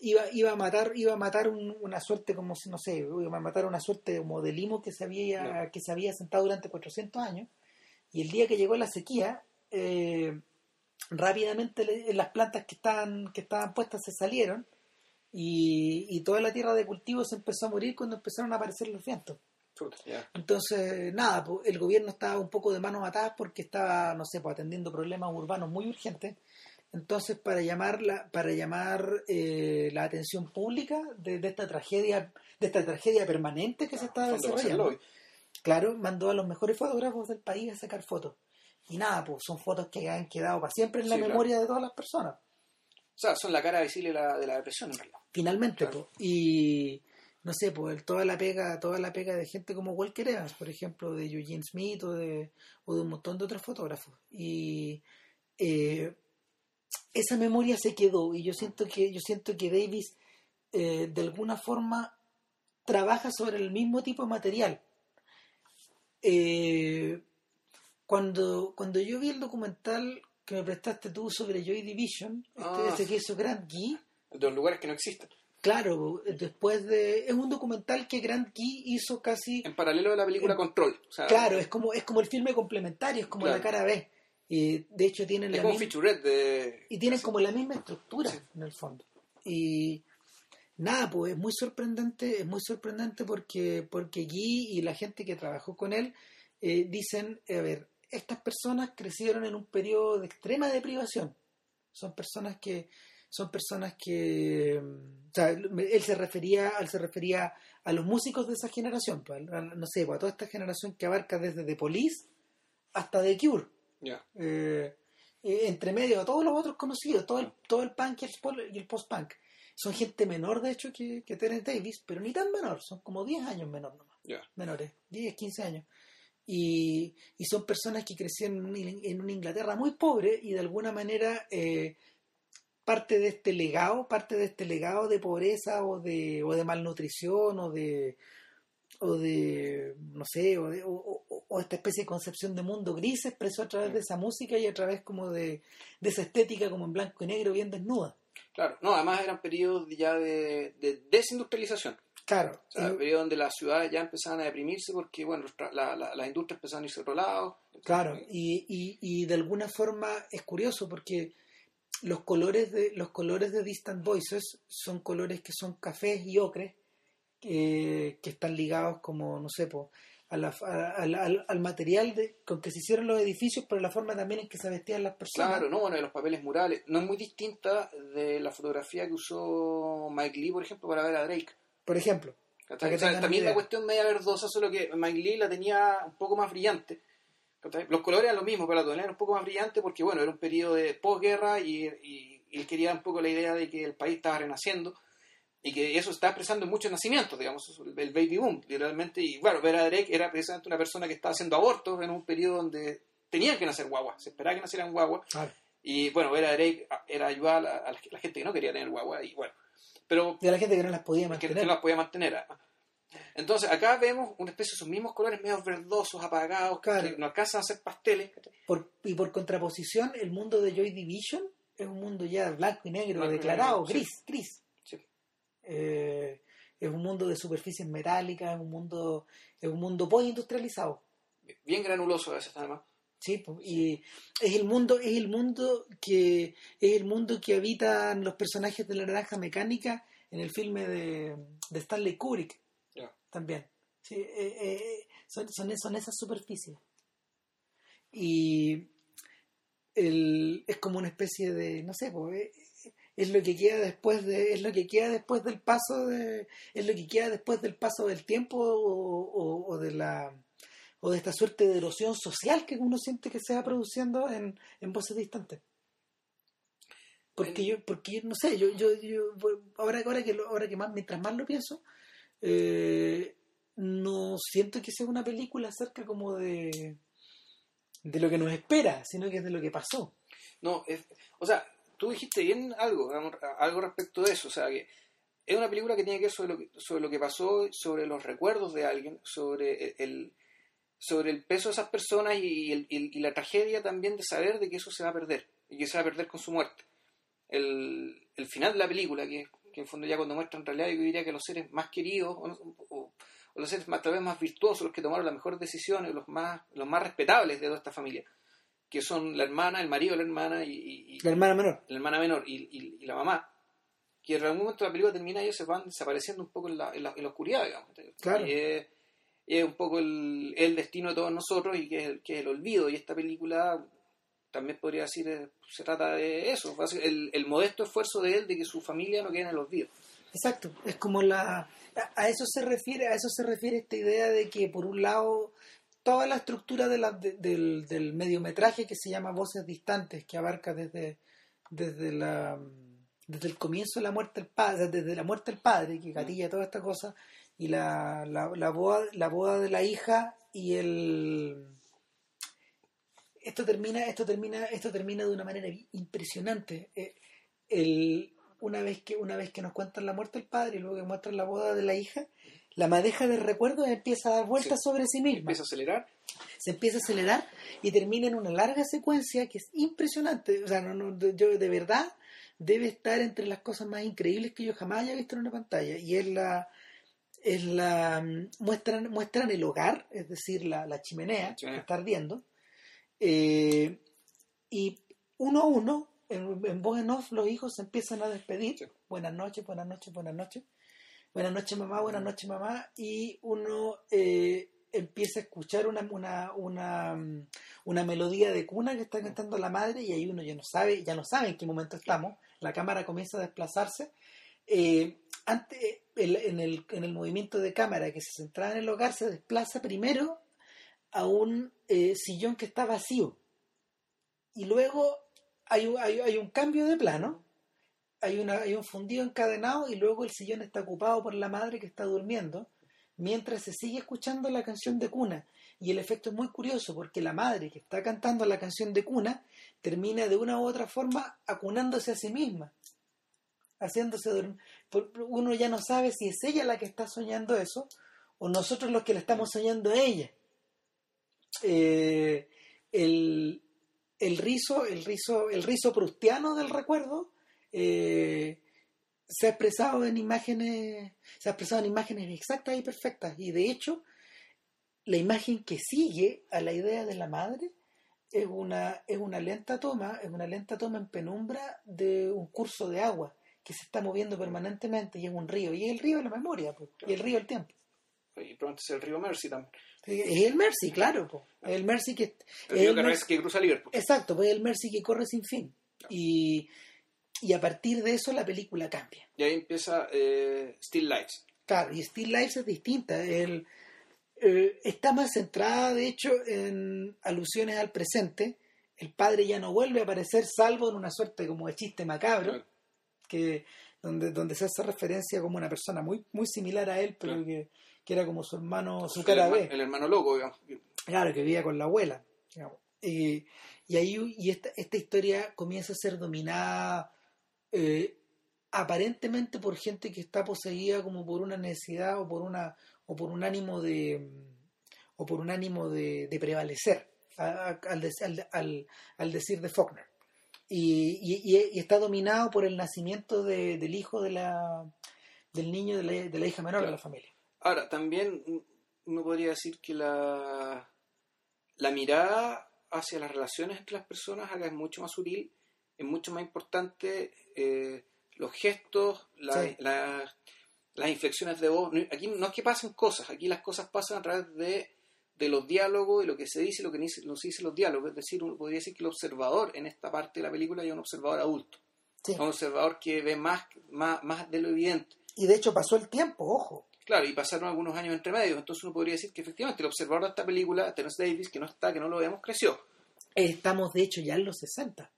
Iba, iba a matar, iba a matar un- una suerte como no sé, iba a matar una suerte como de limo que se había, No. que se había sentado durante 400 años. Y el día que llegó la sequía, eh, rápidamente le- las plantas que estaban, que estaban puestas se salieron y, y toda la tierra de cultivo se empezó a morir cuando empezaron a aparecer los vientos. Entonces, nada, el gobierno estaba un poco de manos atadas porque estaba, no sé, pues, atendiendo problemas urbanos muy urgentes. Entonces, para llamar la, para llamar eh, la atención pública de, de esta tragedia, de esta tragedia permanente que se hacer desarrollando, claro, mandó a los mejores fotógrafos del país a sacar fotos. Y nada, pues son fotos que han quedado para siempre en la Sí, claro. memoria de todas las personas. O sea, son la cara visible de la, de la depresión en realidad. Finalmente, Claro. po. y no sé, pues toda la pega, toda la pega de gente como Walker Evans, por ejemplo, de Eugene Smith o de, o de un montón de otros fotógrafos. Y eh, esa memoria se quedó y yo siento que, yo siento que Davis eh, de alguna forma trabaja sobre el mismo tipo de material. Eh, cuando, cuando yo vi el documental que me prestaste tú sobre Joy Division, este, Ah. ese que hizo Grant Gee, De los lugares que no existen. Claro, después de... Es un documental que Grant Key hizo casi... En paralelo de la película En- Control. O sea, Claro, es como, es como el filme complementario, es como Claro. la cara B. Y de hecho tienen es la como misma... de... Y tienen como la misma estructura Sí. en el fondo. Y nada, pues es muy sorprendente, es muy sorprendente porque, porque Guy y la gente que trabajó con él eh, dicen, a ver, estas personas crecieron en un periodo de extrema deprivación. Son personas que, son personas que, mm, o sea, él se refería, él se refería a los músicos de esa generación, pues, a- a- no sé, pues, a toda esta generación que abarca desde The Police hasta The Cure eh, eh, entre medio de todos los otros conocidos, todo el, todo el punk y el, post-punk. Son gente menor, de hecho, que, que Terence Davis, pero ni tan menor, son como 10 años menor nomás, menores, 10, 15 años. Y, y son personas que crecieron en, en una Inglaterra muy pobre y de alguna manera eh, parte de este legado, parte de este legado de pobreza o de, o de malnutrición o de o de no sé o, de- o- o- o esta especie de concepción de mundo gris se expresó a través de esa música y a través como de, de esa estética como en blanco y negro bien desnuda Claro. No, además eran periodos ya de, de desindustrialización. Claro O sea, eh, periodos donde las ciudades ya empezaban a deprimirse porque, bueno, la- la- las industrias empezaban a irse a otro lado. Claro, y, y, y de alguna forma es curioso porque los colores de los colores de Distant Voices son colores que son cafés y ocres que, que están ligados como no sé po, a la- a- al, al- al material de, con que se hicieron los edificios pero la forma también en que se vestían las personas Claro, no, bueno, de los papeles murales. No es muy distinta de la fotografía que usó Mike Lee, por ejemplo, para ver a Drake. Por ejemplo ¿cachai? Para que O sea, tengan también la cuestión media verdosa, solo que Mike Lee la tenía un poco más brillante. Los colores eran los mismos, pero la tonalidad era un poco más brillante porque, bueno, era un periodo de posguerra y, y, y él quería un poco la idea de que el país estaba renaciendo y que eso está expresando muchos nacimientos, digamos, el baby boom, literalmente. Y bueno, ver a Drake era precisamente una persona que estaba haciendo abortos en un periodo donde tenían que nacer guaguas, se esperaba que nacieran guaguas. Claro. Y bueno, ver a Drake era ayudar a la, a la gente que no quería tener guagua. Y bueno, pero de la gente que no las podía mantener que no las podía mantener. Entonces, acá vemos una especie de esos mismos colores medio verdosos, apagados, Claro. que no alcanzan a ser pasteles. Por- y por contraposición el mundo de Joy Division es un mundo ya blanco y negro Blanco y declarado sí. gris gris Sí. Eh, es un mundo de superficies metálicas, es un mundo, es un mundo post industrializado. Bien granuloso a veces, además. Sí, po, y es el mundo, es el mundo que es el mundo que habitan los personajes de la naranja mecánica en el filme de, de Stanley Kubrick Ya. también. Sí, eh, eh, son, son, son esas superficies. Y el, es como una especie de, no sé, po, eh, es lo que queda después de, es lo que queda después del paso de, es lo que queda después del paso del tiempo o, o- o de la o de esta suerte de erosión social que uno siente que se va produciendo en, en voces distantes. Porque yo, porque yo, no sé, yo, yo, yo ahora, ahora que lo- ahora que más, mientras más lo pienso, eh, no siento que sea una película acerca como de de lo que nos espera, sino que es de lo que pasó. No, es- o sea, tú dijiste bien algo, algo respecto de eso. O sea, que es una película que tiene que ver sobre lo que, sobre lo que pasó, sobre los recuerdos de alguien, sobre el, sobre el peso de esas personas y, el- y- y la tragedia también de saber de que eso se va a perder y que se va a perder con su muerte. El, el final de la película, que, que en fondo ya cuando muestra en realidad yo diría que los seres más queridos o, o- o los seres más, tal vez más virtuosos, los que tomaron las mejores decisiones, los más, los más respetables de toda esta familia, que son la hermana, el marido la hermana y, la hermana menor. La hermana menor y, la mamá, que en algún momento la película termina y ellos se van desapareciendo un poco en la, en la, oscuridad, digamos. Claro. Y es, es, un poco el, el, destino de todos nosotros y que es, que es el olvido. Y esta película también podría decir, eh, se trata de eso, el, el modesto esfuerzo de él de que su familia no quede en el olvido. Exacto, es como la a eso se refiere, a eso se refiere esta idea de que por un lado toda la estructura de la, del, del, mediometraje que se llama Voces Distantes, que abarca desde, desde la desde el comienzo de la muerte del padre, desde la muerte del padre, que gatilla toda esta cosa, y la, la, la, boda, la boda de la hija y el esto termina, esto termina, esto termina de una manera impresionante. Eh, el, una vez que una vez que nos cuentan la muerte del padre y luego que muestran la boda de la hija, la madeja de recuerdos empieza a dar vueltas sobre sí misma. Empieza a acelerar. Se empieza a acelerar y termina en una larga secuencia que es impresionante. O sea, no, yo de verdad debe estar entre las cosas más increíbles que yo jamás haya visto en una pantalla. Y es la es la mm, muestran muestran el hogar, es decir, la, la chimenea, que está ardiendo. Eh, y uno a uno en, en voz en off los hijos se empiezan a despedir. Buenas noches, buenas noches, buenas noches. Buenas noches mamá, buenas noches mamá. Y uno eh, empieza a escuchar una, una, una, mm, una, melodía de cuna que está cantando la madre y ahí uno ya no sabe, ya no sabe en qué momento estamos. La cámara comienza a desplazarse. Eh, en, el, en el movimiento de cámara que se centraba en el hogar se desplaza primero a un eh, sillón que está vacío y luego hay un, hay, un cambio de plano, hay, una, hay un fundido encadenado y luego el sillón está ocupado por la madre que está durmiendo, mientras se sigue escuchando la canción de cuna. Y el efecto es muy curioso porque la madre que está cantando la canción de cuna termina de una u otra forma acunándose a sí misma, haciéndose dormir. Uno ya no sabe si es ella la que está soñando eso o nosotros los que la estamos soñando a ella. Eh, el, el rizo, el rizo, el rizo prustiano del recuerdo eh, se ha expresado en imágenes, se ha expresado en imágenes exactas y perfectas. Y de hecho, la imagen que sigue a la idea de la madre es una, es una lenta toma, es una lenta toma en penumbra de un curso de agua que se está moviendo permanentemente y es un río. Y es el río de la memoria, pues, y el río del tiempo. Y pronto es el río Mercy también. Es el Mercy, claro. El Mercy que... El, que, cruza Liverpool. Exacto, pues el Mercy que corre sin fin. Y, a partir de eso la película cambia. Y ahí empieza eh, Still Lives. Claro, y Still Lives es distinta. El, eh, está más centrada, de hecho, en alusiones al presente. El padre ya no vuelve a aparecer, salvo en una suerte como de chiste macabro, que donde, donde se hace referencia como una persona muy, muy similar a él, pero que que era como su hermano, su cara B. El hermano loco, digamos. Claro, que vivía con la abuela. y ahí y esta, esta historia comienza a ser dominada eh, aparentemente por gente que está poseída como por una necesidad o por una o por un ánimo de o por un ánimo de, prevalecer al, al, al, decir de Faulkner y, y, está dominado por el nacimiento del hijo de la del niño de la, de la hija menor de la familia. Ahora, también uno podría decir que la, la mirada hacia las relaciones entre las personas acá es mucho más sutil, es mucho más importante eh, los gestos, las inflexiones de voz. Aquí no es que pasen cosas, aquí las cosas pasan a través de, de los diálogos y lo que se dice y lo que no se dice los diálogos. Es decir, uno podría decir que el observador en esta parte de la película es un observador adulto. Un observador que ve más, más, más de lo evidente. Y de hecho pasó el tiempo, ojo. Claro, y pasaron algunos años entre medios, entonces uno podría decir que efectivamente el observador de esta película, Terence Davis, que no está, que no lo vemos, creció. Estamos de hecho ya en los 60.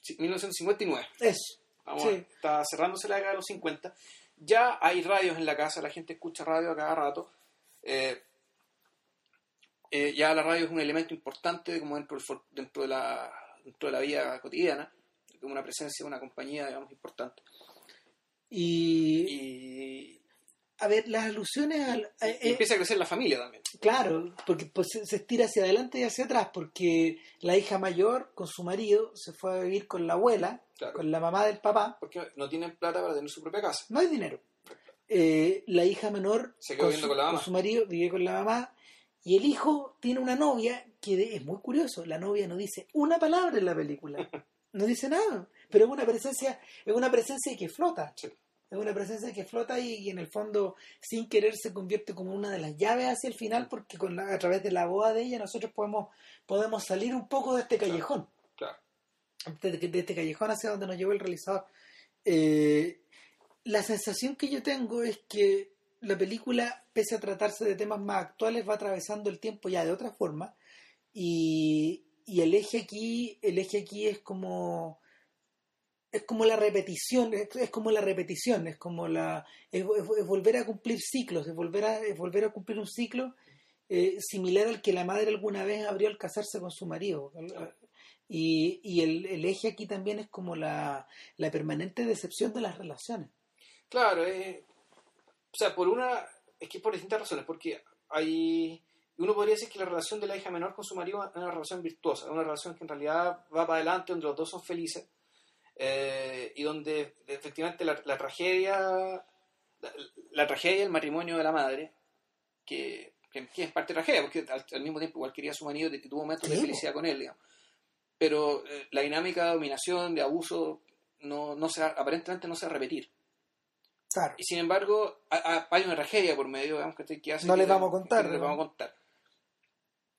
Sí, 1959. Eso. Vamos, está cerrándose la década de los 50. Ya hay radios en la casa, la gente escucha radio a cada rato. Eh, eh, ya la radio es un elemento importante como dentro, dentro, de la, dentro de la vida cotidiana, como una presencia una compañía, digamos, importante. y a ver, las alusiones al... Eh, empieza a crecer la familia también. Claro, porque pues, se estira hacia adelante y hacia atrás, porque la hija mayor con su marido se fue a vivir con la abuela, con la mamá del papá. Porque no tienen plata para tener su propia casa. No hay dinero. Eh, la hija menor se quedó con, su, con, la mamá. con su marido vive con la mamá Y el hijo tiene una novia que es muy curioso. La novia no dice una palabra en la película. (laughs) No dice nada. Pero es una presencia, es una presencia que flota. Es una presencia que flota y, en el fondo, sin querer, se convierte como una de las llaves hacia el final, porque con a través de la boda de ella nosotros podemos, podemos salir un poco de este callejón. Claro. De, de este callejón hacia donde nos llevó el realizador. Eh, la sensación que yo tengo es que la película, pese a tratarse de temas más actuales, va atravesando el tiempo ya de otra forma. Y, y el eje aquí, el eje aquí es como es como la repetición, es, como la repetición, es como la es, volver a cumplir ciclos, es volver a volver a cumplir un ciclo eh, similar al que la madre alguna vez abrió al casarse con su marido. Y, y el, eje aquí también es como la, la permanente decepción de las relaciones. Claro, eh, o sea, por una, es que por distintas razones, porque hay, uno podría decir que la relación de la hija menor con su marido es una relación virtuosa, una relación que en realidad va para adelante, donde los dos son felices, eh, y donde efectivamente la, tragedia, la, tragedia del matrimonio de la madre, que, que, es parte de tragedia, porque al, mismo tiempo igual quería a su marido y tuvo momentos de felicidad con él, digamos. Pero eh, la dinámica de dominación, de abuso, no, no se, aparentemente no se va a repetir. Y sin embargo, hay una tragedia por medio, digamos, que, hace no les vamos a contar. No vamos a contar.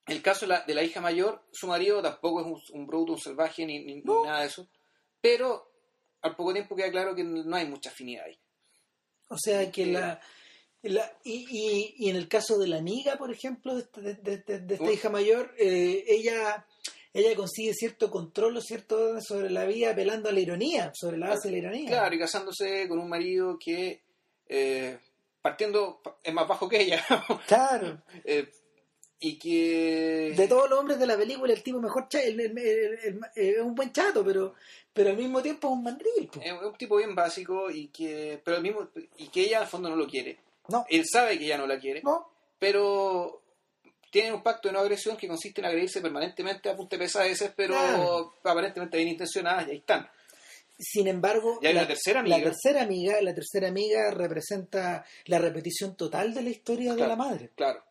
El caso de la, hija mayor, su marido tampoco es un, bruto, un salvaje, ni, nada de eso. Pero al poco tiempo queda claro que no hay mucha afinidad ahí. O sea que la, y, y, en el caso de la amiga, por ejemplo, de, esta hija mayor, eh, ella ella consigue cierto control o cierto orden sobre la vida apelando a la ironía, sobre la base de la ironía. Claro, y casándose con un marido que, eh, partiendo, es más bajo que ella. (laughs) Claro. Eh, y que... De todos los hombres de la película, el tipo mejor es un buen chato, pero pero al mismo tiempo es un mandril. Es un tipo bien básico y que pero al mismo y que ella al fondo no lo quiere. No. Él sabe que ella no la quiere. No. Pero tienen un pacto de no agresión que consiste en agredirse permanentemente a punta pesadeces, pero aparentemente bien intencionadas y ahí están. Sin embargo, la, tercera amiga. La tercera amiga, la tercera amiga representa la repetición total de la historia de la madre. Claro.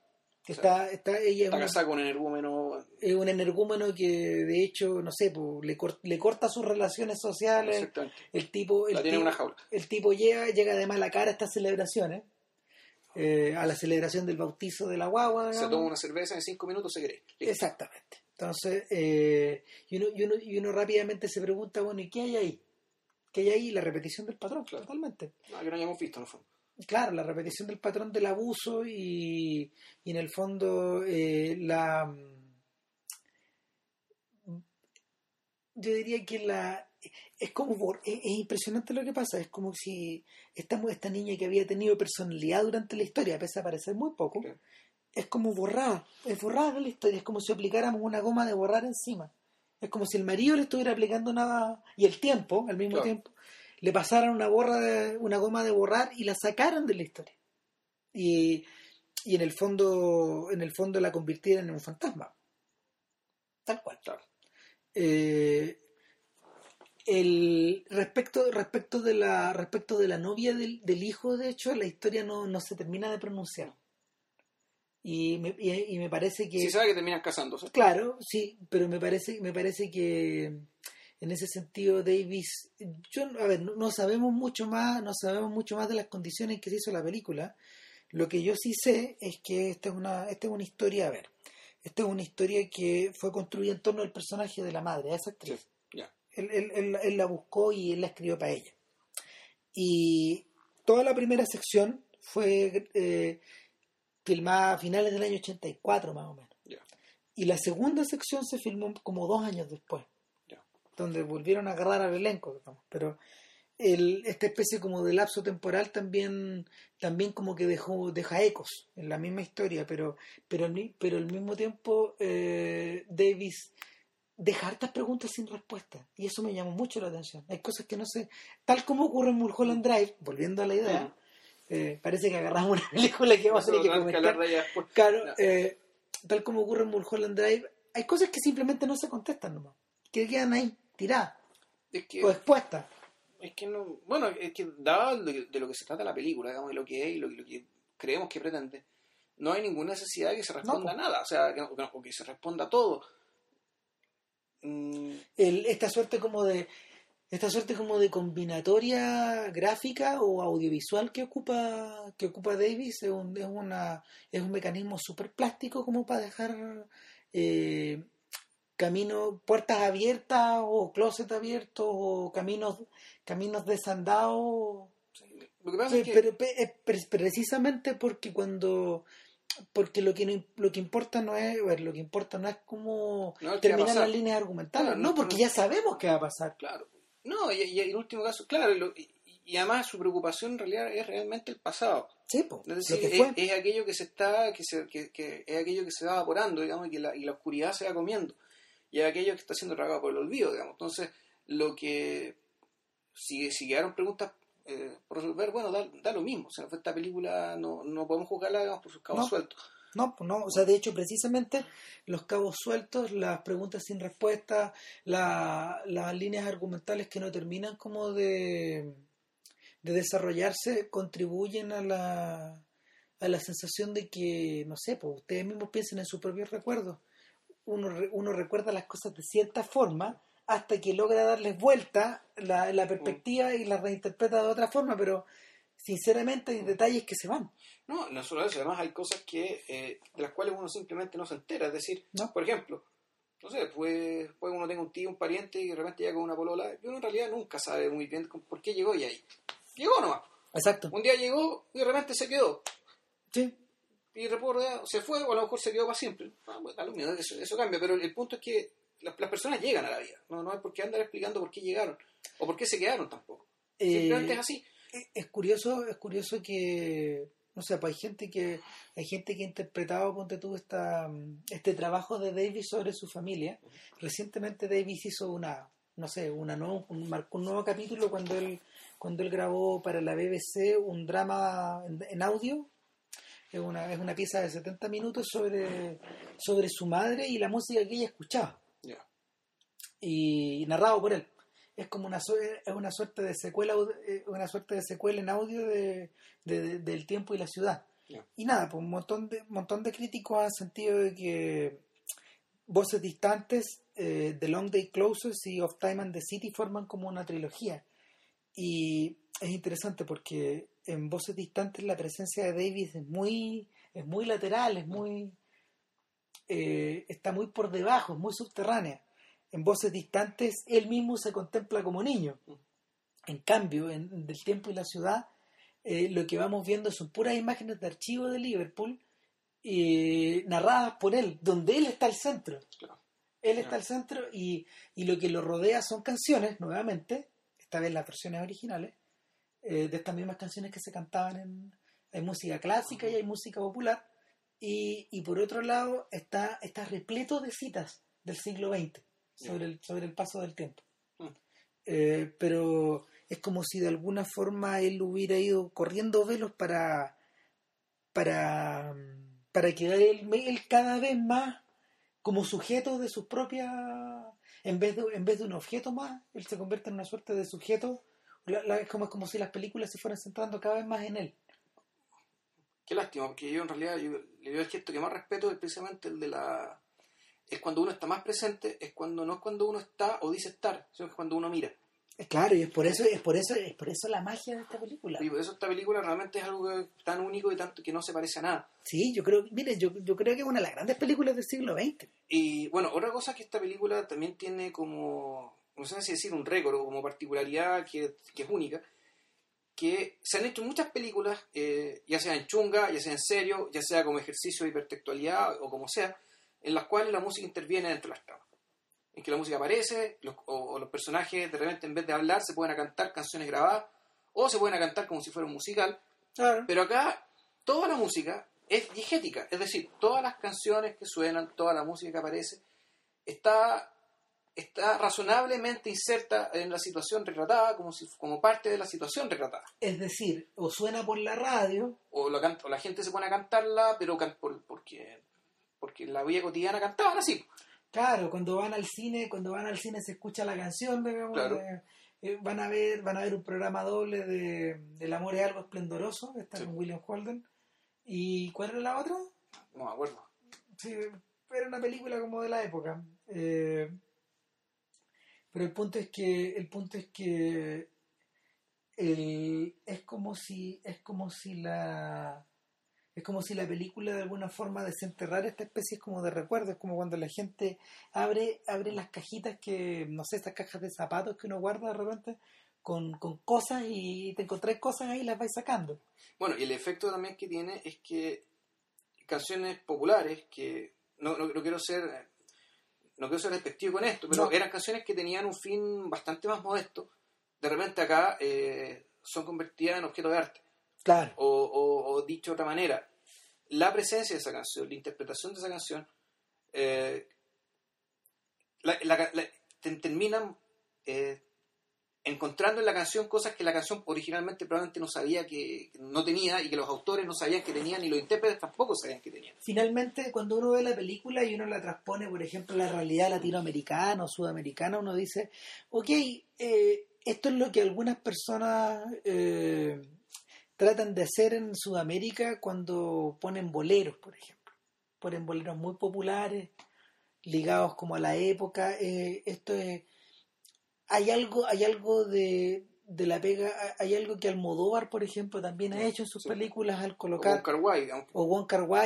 Está, está, ella está casada con un energúmeno. Es un energúmeno que, de hecho, no sé, pues, le, le corta sus relaciones sociales. El tipo. El la tiene tipo, una jaula. El tipo llega, llega de mala cara a estas celebraciones. Eh, a la celebración del bautizo de la guagua. Se toma una cerveza en cinco minutos se cree. Exactamente. Entonces, eh, y, uno, y, uno, y, uno, rápidamente se pregunta, bueno, ¿y qué hay ahí? ¿Qué hay ahí? La repetición del patrón, totalmente. No, que no hayamos visto, no fue. Claro, la repetición del patrón del abuso y, y en el fondo eh, la... Yo diría que la, es como es, impresionante lo que pasa es como si esta, esta niña que había tenido personalidad durante la historia pese a parecer muy poco es como borrada es borrada de la historia es como si aplicáramos una goma de borrar encima. Es como si el marido le estuviera aplicando una y el tiempo al mismo tiempo le pasaran una borra de, una goma de borrar y la sacaran de la historia. Y, y en el fondo en el fondo la convirtieran en un fantasma. Tal cual. Eh, el respecto respecto de la respecto de la novia del, hijo de hecho la historia no, no se termina de pronunciar. Y me, y, me parece que sí sabe que terminan casándose. Claro sí pero me parece me parece que en ese sentido Davis yo a ver no, sabemos mucho más no sabemos mucho más de las condiciones en que se hizo la película. Lo que yo sí sé es que esta es una esta es una historia a ver esta es una historia que fue construida en torno al personaje de la madre a esa actriz él, la buscó y él la escribió para ella. Y toda la primera sección fue eh, filmada a finales del año 84 más o menos. Y la segunda sección se filmó como dos años después, donde volvieron a agarrar al elenco, pero el, esta especie como de lapso temporal también también como que dejó deja ecos en la misma historia, pero pero pero al mismo tiempo eh, Davis dejar estas preguntas sin respuesta. Y eso me llamó mucho la atención. Hay cosas que no sé. Tal como ocurre en Mulholland Drive, volviendo a la idea, eh, parece que agarramos una (laughs) película que vamos a tener que comentar. Claro, eh, tal como ocurre en Mulholland Drive, hay cosas que simplemente no se contestan nomás. Que quedan ahí, tiradas. o expuestas. Es que no. Bueno, es que dado de, lo que se trata la película, digamos, de lo que es y lo, lo que creemos que pretende no hay ninguna necesidad de que se responda No, a nada, o sea, que, o que se responda a todo. Mm, El- esta suerte como de esta suerte como de combinatoria gráfica o audiovisual que ocupa que ocupa Davis es un, es una es un mecanismo súper plástico como para dejar eh, caminos puertas abiertas o closet abiertos o caminos caminos desandados. Lo que pasa Sí, es que... pero precisamente porque cuando porque lo que no- lo que importa no es ver, lo que importa no es cómo No, ¿qué va a terminar las líneas argumentales Claro, no no, porque no. ya sabemos qué va a pasar Claro. No, y, y en último caso, claro, y, lo- y- y además su preocupación en realidad es realmente el pasado. sí po, Es lo decir, es, aquello que se está, que, se, que, que es aquello que se va evaporando, digamos, y que la, y la oscuridad se va comiendo. Y es aquello que está siendo tragado por el olvido, digamos. Entonces, lo que si, si quedaron preguntas eh, por resolver, bueno, da, da lo mismo. O sea, esta película no, no podemos juzgarla digamos, por sus cabos No. sueltos. no pues no o sea de hecho precisamente los cabos sueltos las preguntas sin respuesta la- las líneas argumentales que no terminan como de de desarrollarse contribuyen a la a la sensación de que no sé pues ustedes mismos piensen en sus propios recuerdos uno, uno recuerda las cosas de cierta forma hasta que logra darles vuelta la, la perspectiva y las reinterpreta de otra forma, pero sinceramente hay detalles que se van. No, no solo eso, además hay cosas que eh, de las cuales uno simplemente no se entera. Es decir, No. por ejemplo, no sé, pues, pues uno tenga un tío, un pariente y de repente llega con una polola. Y uno en realidad nunca sabe muy bien por qué llegó y ahí. Llegó nomás. Exacto. Un día llegó y de repente se quedó. Sí. Y recuerda, se fue o a lo mejor se quedó para siempre. Ah, bueno, a lo mismo, eso, eso cambia, pero el punto es que las, las personas llegan a la vida. No, no hay por qué andar explicando por qué llegaron o por qué se quedaron tampoco. Simplemente Eh, es así. es- es curioso, es curioso que no sé, pues hay gente que hay gente que ha interpretado, ponte tú, esta, este trabajo de Davis sobre su familia. Recientemente Davis hizo una, no sé, una nuevo, un, marcó un nuevo capítulo cuando él, cuando él grabó para la BBC un drama en, en audio. Es una, es una pieza de 70 minutos sobre, sobre su madre y la música que ella escuchaba. Y narrado por él. Es como una, es una suerte de secuela eh, una suerte de secuela en audio de, de- de- del tiempo y la ciudad. Y nada, pues un montón de montón de críticos han sentido de que Voces Distantes, eh, The Long Day Closes y Of Time and the City forman como una trilogía. Y es interesante porque en Voces Distantes la presencia de Davis es muy, es muy lateral, es muy eh, está muy por debajo, es muy subterránea. En Voces Distantes él mismo se contempla como niño. En cambio, en Del Tiempo y la Ciudad, eh, lo que vamos viendo son puras imágenes de archivo de Liverpool eh, narradas por él, donde él está al centro. Claro. Él está al centro y, y lo que lo rodea son canciones, nuevamente, esta vez las versiones originales, eh, de estas mismas canciones que se cantaban en... Hay música clásica y hay música popular. Y, y por otro lado está, está repleto de citas del siglo XX sobre el, sobre el paso del tiempo. Mm. Eh, pero es como si de alguna forma él hubiera ido corriendo velos para para para quedar él, él cada vez más como sujeto de sus propias en vez de en vez de un objeto más él se convierte en una suerte de sujeto La- la- es como es como si las películas se fueran centrando cada vez más en él Qué lástima, porque yo en realidad yo, le veo el gesto que más respeto es precisamente el de la... Es cuando uno está más presente, es cuando no es cuando uno está o dice estar, sino que es cuando uno mira. Claro y es por eso es por eso es por eso la magia de esta película Y por eso esta película realmente es algo tan único y tanto que no se parece a nada. sí yo creo mire yo, yo creo que es una de las grandes películas del siglo XX Y bueno, otra cosa es que esta película también tiene como, no sé si decir un récord o como particularidad que, que es única, que se han hecho muchas películas, eh, ya sea en chunga, ya sea en serio, ya sea como ejercicio de hipertextualidad o como sea, en las cuales la música interviene dentro de las tramas. En que la música aparece, los- o, o los personajes de repente en vez de hablar se pueden a cantar canciones grabadas, o se pueden a cantar como si fuera un musical, claro pero acá toda la música es diegética, es decir, todas las canciones que suenan, toda la música que aparece, está, está razonablemente inserta en la situación retratada como, si, como parte de la situación retratada. es decir o suena por la radio O la, can- o la gente se pone a cantarla, pero can- por- porque, porque en la vida cotidiana cantaban así. Claro, cuando van al cine, cuando van al cine se escucha la canción, digamos, Claro. de- eh, van a ver, van a ver un programa doble de El amor es algo esplendoroso, está Sí. con William Holden, ¿Y cuál era la otra? No me acuerdo. Sí, era una película como de la época. Eh, pero el punto es que, el punto es que el, es como si, es como si la es como si la película de alguna forma desenterrara esta especie como de recuerdo, es como cuando la gente abre, abre las cajitas que, no sé, estas cajas de zapatos que uno guarda de repente con, con cosas y te encontrás cosas ahí y las vais sacando. Bueno, y el efecto también que tiene es que canciones populares que no, no, no quiero ser no quiero ser despectivo con esto, pero No. eran canciones que tenían un fin bastante más modesto, de repente acá eh, son convertidas en objeto de arte. Claro. O, o- o dicho de otra manera, la presencia de esa canción, la interpretación de esa canción, eh, la- la- la- te- terminan eh, encontrando en la canción cosas que la canción originalmente probablemente no sabía que que no tenía y que los autores no sabían que tenían y los intérpretes tampoco sabían que tenían. Finalmente, cuando uno ve la película y uno la transpone, por ejemplo, a la realidad latinoamericana o sudamericana, uno dice, ok, eh, esto es lo que algunas personas eh, tratan de hacer en Sudamérica cuando ponen boleros, por ejemplo. Ponen boleros muy populares, ligados como a la época. eh, esto es... Hay algo, hay algo de, de la pega, hay algo que Almodóvar, por ejemplo, también ha hecho en sus Sí. películas al O colocar aunque- o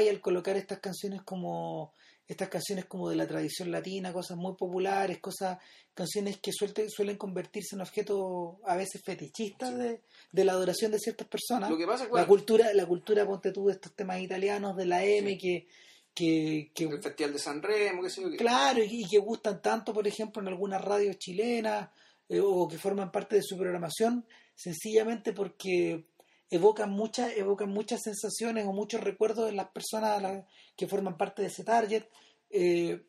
al colocar estas canciones como estas canciones como de la tradición latina, cosas muy populares, cosas canciones que suelte- suelen convertirse en objetos a veces fetichistas Sí. de, de la adoración de ciertas personas. Lo que pasa es la cultura, la cultura, ponte tú, de estos temas italianos de la M que, que, que el Festival de San Remo, qué sé yo, claro, y, y que gustan tanto, por ejemplo, en algunas radios chilenas eh, o que forman parte de su programación, sencillamente porque evocan muchas evocan muchas sensaciones o muchos recuerdos en las personas que forman parte de ese target. Eh,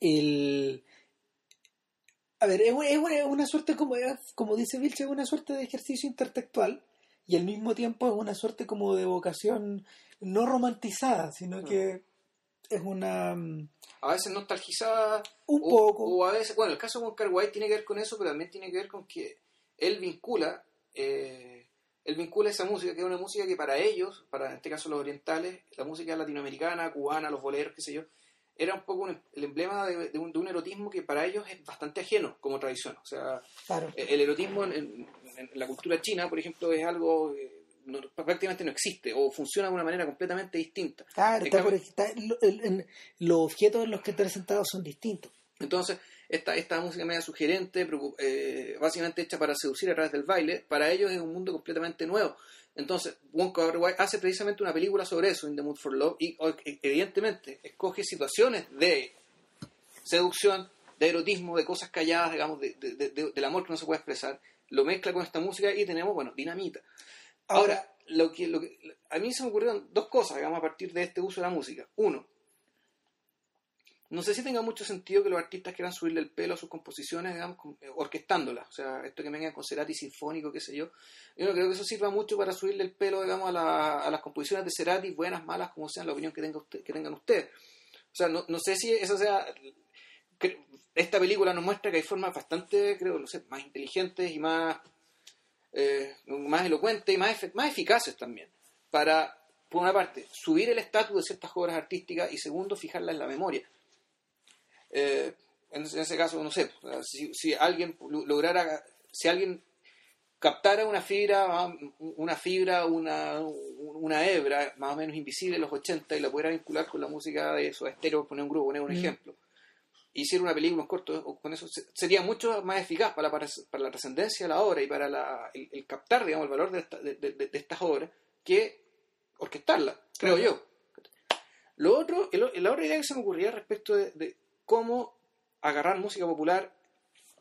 el, a ver, es, una- es suerte, como, como dice Vilche, es una suerte de ejercicio intertextual y al mismo tiempo es una suerte como de vocación no romantizada, sino que es una... mm, a veces nostalgizada Un o, poco. o a veces, bueno, el caso con Carguay tiene que ver con eso, pero también tiene que ver con que él vincula, eh, él vincula esa música, que es una música que para ellos, para en este caso los orientales, la música latinoamericana, cubana, los boleros, qué sé yo, era un poco un- el emblema de, de un, de un erotismo que para ellos es bastante ajeno como tradición. O sea, Claro. eh, el erotismo en, en- en la cultura china, por ejemplo, es algo que no- prácticamente no existe o funciona de una manera completamente distinta. Claro, está cambio- por- está- lo- el- en- los objetos en los que están sentados son distintos. Entonces, esta, esta música media sugerente, eh, básicamente hecha para seducir a través del baile, para ellos es un mundo completamente nuevo. Entonces, Wai hace precisamente una película sobre eso, In the Mood for Love, y e- evidentemente escoge situaciones de seducción, de erotismo, de cosas calladas, digamos, de- de- de- de- del amor que no se puede expresar, lo mezcla con esta música y tenemos, bueno, dinamita. Ahora, lo que, lo que a mí se me ocurrieron dos cosas, digamos, a partir de este uso de la música. Uno, no sé si tenga mucho sentido que los artistas quieran subirle el pelo a sus composiciones, digamos, eh, orquestándolas. O sea, esto que vengan con Cerati sinfónico, qué sé yo. Yo no creo que eso sirva mucho para subirle el pelo, digamos, a, la- a las composiciones de Cerati, buenas, malas, como sean, la opinión que, tenga usted, que tengan ustedes. O sea, no, no sé si eso sea... Esta película nos muestra que hay formas bastante, creo, no sé, más inteligentes y más, eh, más elocuentes y más, efe- más eficaces también para, por una parte, subir el estatus de ciertas obras artísticas y segundo, fijarlas en la memoria. Eh, en, ese- en ese caso, no sé, si, si alguien lo- lograra, si alguien captara una fibra, ah, una fibra, una, una hebra más o menos invisible en los 80 y la pudiera vincular con la música de esos estéreo, poner un grupo, poner un Mm. ejemplo, hiciera una película, un corto, con eso se- sería mucho más eficaz para, para, para la trascendencia de la obra y para la- el, el captar, digamos, el valor de, esta- de- de- de estas obras que orquestarla, creo Claro. yo. Lo otro, el- la otra idea que se me ocurría respecto de cómo agarrar música popular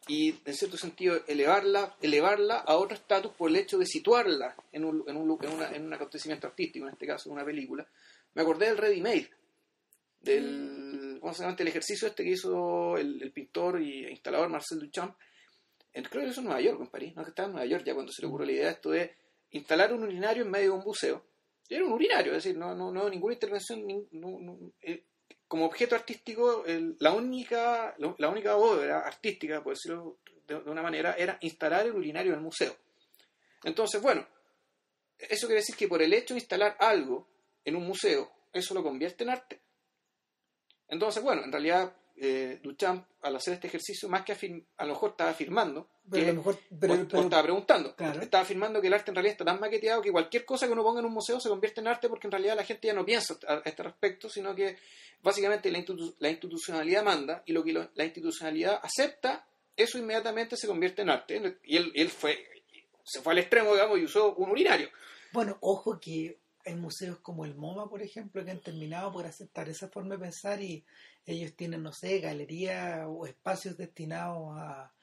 y, en cierto sentido, elevarla, elevarla a otro estatus por el hecho de situarla en un, en un, en una- en un acontecimiento artístico, en este caso, en una película. Me acordé del Ready Made, del, ¿cómo se llama? El ejercicio este que hizo el, el pintor y instalador Marcel Duchamp. En- creo que eso en Nueva York, en París, no que estaba en Nueva York ya cuando se le ocurrió la idea esto de instalar un urinario en medio de un buceo. Era un urinario, es decir, no, no, no ninguna intervención, no- no- eh, como objeto artístico, la, única, única obra artística, por decirlo de, de una manera, era instalar el urinario en el museo. Entonces, bueno, eso quiere decir que por el hecho de instalar algo en un museo, eso lo convierte en arte. Entonces, bueno, en realidad eh, Duchamp al hacer este ejercicio, más que a lo mejor estaba afirmando, Pero que- a lo mejor- pero- o- o pero- estaba preguntando, Claro. estaba afirmando que el arte en realidad está tan maqueteado que cualquier cosa que uno ponga en un museo se convierte en arte porque en realidad la gente ya no piensa a este respecto, sino que básicamente la, institu- la institucionalidad manda y lo que lo- la institucionalidad acepta, eso inmediatamente se convierte en arte. Y él, y él fue, se fue al extremo, digamos, y usó un urinario. Bueno, ojo que hay museos como el MoMA, por ejemplo, que han terminado por aceptar esa forma de pensar y ellos tienen, no sé, galerías o espacios destinados a,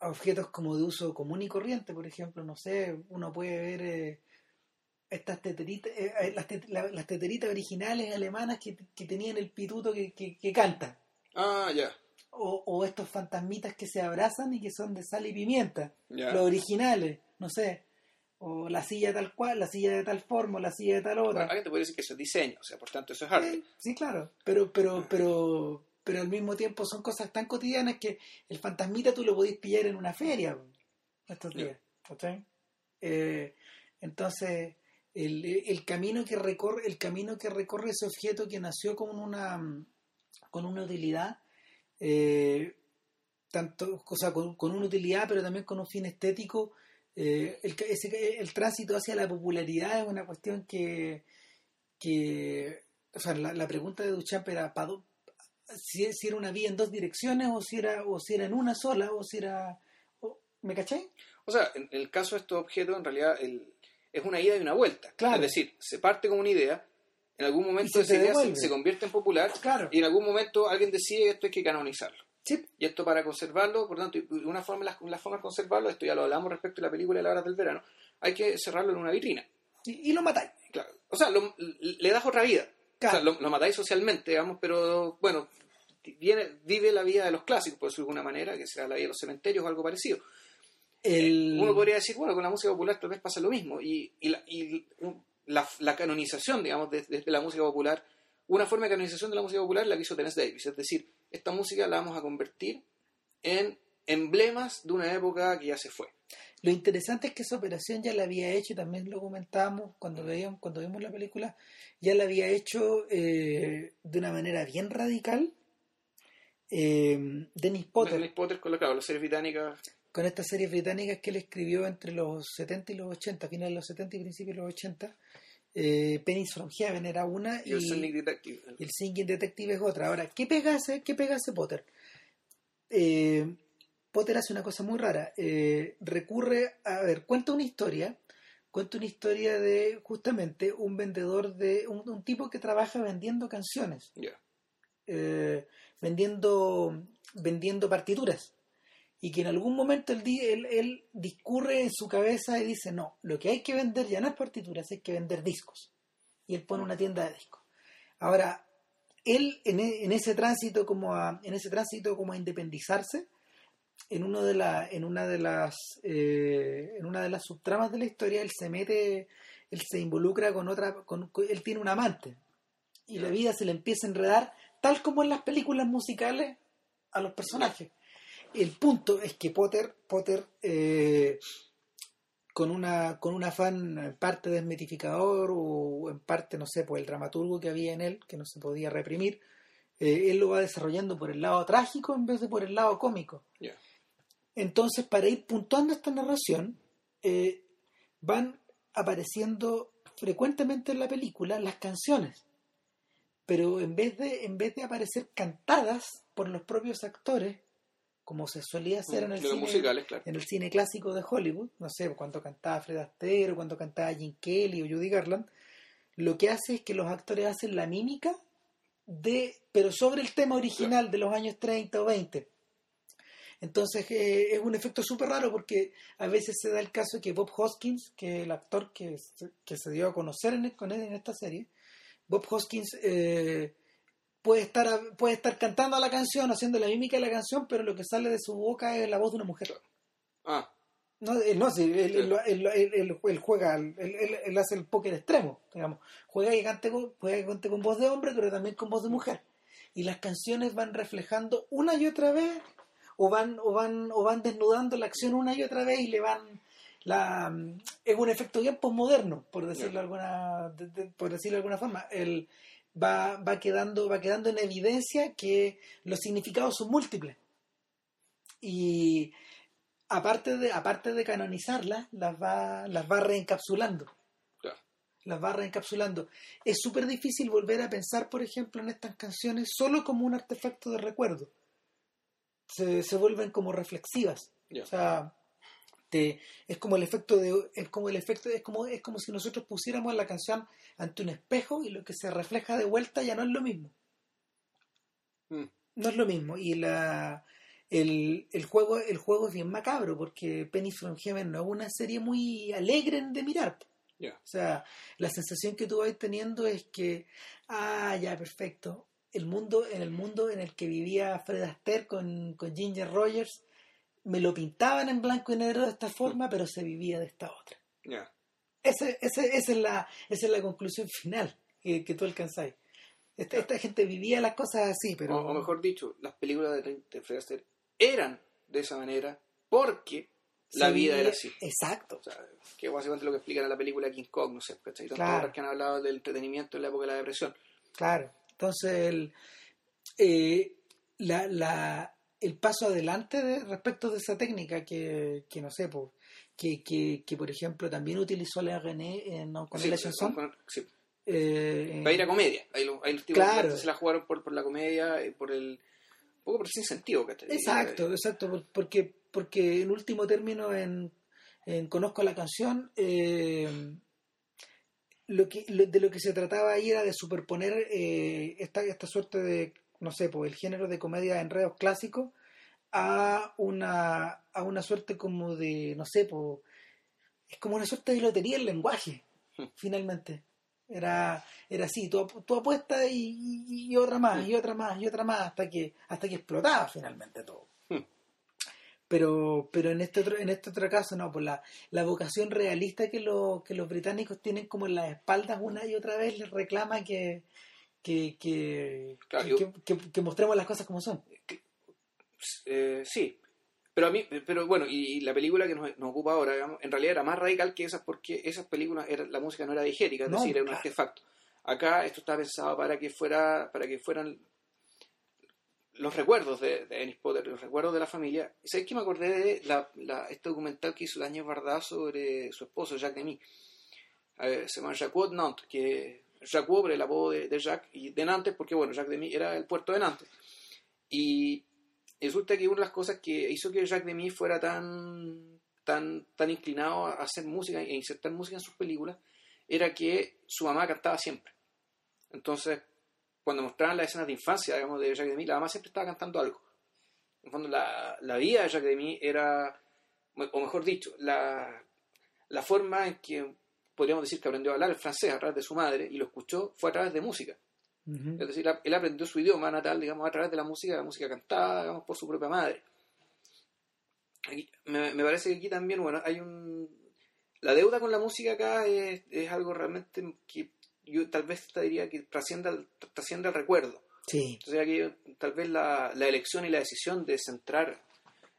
a objetos como de uso común y corriente, por ejemplo, no sé, uno puede ver eh, estas teteritas, eh, eh, las, la- las teteritas originales alemanas que, que tenían el pituto que, que, que canta, Ah, ya, o, o estos fantasmitas que se abrazan y que son de sal y pimienta. Los originales, no sé, o la silla tal cual, la silla de tal forma, o la silla de tal Bueno, otra. alguien te puede decir que eso es diseño, o sea, por tanto eso es arte. Sí, sí, claro, pero, pero, pero, pero al mismo tiempo son cosas tan cotidianas que el fantasmita tú lo podés pillar en una feria estos días, ¿cachai? Eh, entonces, el, el camino que recorre, el camino que recorre ese objeto que nació con una con una utilidad, eh, tanto, o sea, con, con una utilidad, pero también con un fin estético, eh, el, ese- el tránsito hacia la popularidad es una cuestión que, que o sea, la, la pregunta de Duchamp era dó- si, si era una vía en dos direcciones o si era o si era en una sola o si era o- ¿me caché? O sea, en el caso de estos objetos, en realidad el- es una ida y una vuelta. Claro. Es decir, se parte con una idea, en algún momento se esa idea se, se convierte en popular Claro. y en algún momento alguien decide que esto hay que canonizarlo. Y esto para conservarlo, por tanto, y una forma, la, la forma de conservarlo, esto ya lo hablamos respecto a la película de las horas del verano, hay que cerrarlo en una vitrina. y, y lo matáis. Claro. O sea, lo- le das otra vida. Claro. O sea, lo, lo matáis socialmente, digamos, pero bueno, viene, vive la vida de los clásicos, por decirlo de alguna manera, que sea la vida de los cementerios o algo parecido. El, Uno podría decir, bueno, con la música popular tal vez pasa lo mismo. Y, y la, y la- la canonización, digamos, desde desde la música popular, una forma de canonización de la música popular la que hizo Tennessee Davis. Es decir, esta música la vamos a convertir en emblemas de una época que ya se fue. Lo interesante es que esa operación ya la había hecho, y también lo comentábamos cuando veíamos, cuando vimos la película, ya la había hecho eh, de una manera bien radical eh, Dennis Potter, Dennis Potter con la, claro, las series británicas. con estas series británicas que él escribió entre los 70 y los 80, finales de los 70 y principios de los 80. Eh, from Heaven era una Y el Sonic Detective. el Singing Detective es otra. Ahora, ¿qué pega ese, qué pega Potter? Eh, Potter hace una cosa muy rara. Eh, recurre a, ver, cuenta una historia. Cuenta una historia de justamente un vendedor de. un, un tipo que trabaja vendiendo canciones. Eh, vendiendo, vendiendo partituras. Y que en algún momento él, él, él discurre en su cabeza y dice, no, lo que hay que vender ya no es partituras, hay que vender discos. Y él pone una tienda de discos. Ahora, él en, e- en ese tránsito como a, en ese tránsito como a independizarse, en uno de la, en una de las eh, en una de las subtramas de la historia, él se mete, él se involucra con otra, con, con- él tiene un amante. Y la vida se le empieza a enredar, tal como en las películas musicales, a los personajes. El punto es que Potter, Potter eh, con una con un afán en parte desmitificador o en parte, no sé, por el dramaturgo que había en él, que no se podía reprimir, eh, él lo va desarrollando por el lado trágico en vez de por el lado cómico. Entonces, para ir puntuando esta narración, eh, van apareciendo frecuentemente en la película las canciones, pero en vez de en vez de aparecer cantadas por los propios actores, como se solía hacer en el cine, musicales, claro. en el cine clásico de Hollywood, no sé, cuando cantaba Fred Astaire, cuando cantaba Jim Kelly o Judy Garland, lo que hace es que los actores hacen la mímica de, pero sobre el tema original de los años 30 o 20. Entonces eh, es un efecto súper raro porque a veces se da el caso de que Bob Hoskins, que es el actor que, se- que se dio a conocer en, con él en esta serie, Bob Hoskins eh, puede, estar, a- puede estar cantando la canción, haciendo la mímica de la canción, pero lo que sale de su boca es la voz de una mujer. Ah, No, él, no sí, él, él- él- él- juega, él, él- él hace el póker extremo, digamos. Juega y cante con, juega y cante con voz de hombre, pero también con voz de mujer. Y las canciones van reflejando una y otra vez, o van, o van, o van desnudando la acción una y otra vez y le van, la, es un efecto bien posmoderno, por decirlo alguna, por decirlo de alguna forma. El, va, va, quedando, va quedando en evidencia que los significados son múltiples. Y aparte de, aparte de canonizarlas, las va, las va reencapsulando. Las va reencapsulando. Es súper difícil volver a pensar, por ejemplo, en estas canciones solo como un artefacto de recuerdo. Se, se vuelven como reflexivas. O sea, te, es como el efecto de es como el efecto es como es como si nosotros pusiéramos la canción ante un espejo y lo que se refleja de vuelta ya no es lo mismo. Mm. no es lo mismo. Y la el, el, juego el juego es bien macabro porque Penny from Heaven no es una serie muy alegre de mirar. O sea la sensación que tú vas teniendo es que ah ya perfecto. El mundo en el mundo en el que vivía Fred Astaire con, con Ginger Rogers me lo pintaban en blanco y negro de esta forma, pero se vivía de esta otra. Ese, esa, es la, esa es la conclusión final que, tú alcanzáis. Esta, gente vivía las cosas así, pero... O, mejor dicho, las películas de, de Fred Astaire eran de esa manera porque la vida era así. Exacto. O sea, que básicamente lo que explican en la película King Kong, no sé, ¿cachai? Claro. que han hablado del entretenimiento en la época de la depresión. Claro. Entonces, el, eh, la, la, el paso adelante de, respecto de esa técnica que, que no sé, pues, que, que, que, por ejemplo también utilizó la René en Constellation sí, Sí. Eh, Va a ir a comedia. Los, los tipos claro. se la jugaron por, por la comedia y por el. Un poco por sin sentido. Exacto, exacto. Porque, porque en último término, en, en Conozco la canción, eh, lo que, de lo que se trataba ahí era de superponer eh, esta, esta suerte de no sé, pues el género de comedia de enredos clásicos a una, a una suerte como de, no sé, pues es como una suerte de lotería el lenguaje, (laughs) finalmente. Era, era así, tú, apuestas y, otra más, y otra más, y otra más, hasta que, hasta que explotaba finalmente todo. Hmm. Pero, pero en este otro, en este otro caso, no, pues la, la vocación realista que, lo, que los británicos tienen como en las espaldas una y otra vez les reclama que, que, que, que, mostremos las cosas como son. Eh, sí, pero a mí, pero bueno, y, la película que nos, ocupa ahora, en realidad era más radical que esas porque esas películas, era, la música no era digérica, es decir, era un artefacto. Acá esto está pensado para que fuera, para que fueran los recuerdos de, de Ennis Potter, los recuerdos de la familia. ¿Sabes que me acordé de la, la, este documental que hizo el año Bardaz sobre su esposo, Jacques Demy? se llama Jacques Nantes, que Jacques Vabre, el apodo de, Jacques, y de Nantes, porque bueno, Jacques Demy era el puerto de Nantes. Y resulta que una de las cosas que hizo que Jacques Demy fuera tan, tan, tan inclinado a hacer música e insertar música en sus películas era que su mamá cantaba siempre. Entonces, cuando mostraban las escenas de infancia, digamos, de Jacques Demy, la mamá siempre estaba cantando algo. En fondo, la, la vida de Jacques Demy era, o mejor dicho, la, la forma en que podríamos decir que aprendió a hablar el francés a través de su madre y lo escuchó fue a través de música. Es decir, él aprendió su idioma natal, digamos, a través de la música, la música cantada, digamos, por su propia madre. me, parece que aquí también, bueno, hay un... La deuda con la música acá es, algo realmente que yo tal vez te diría que trascienda, trasciende el recuerdo. Sí. Sea que tal vez la, elección y la decisión de centrar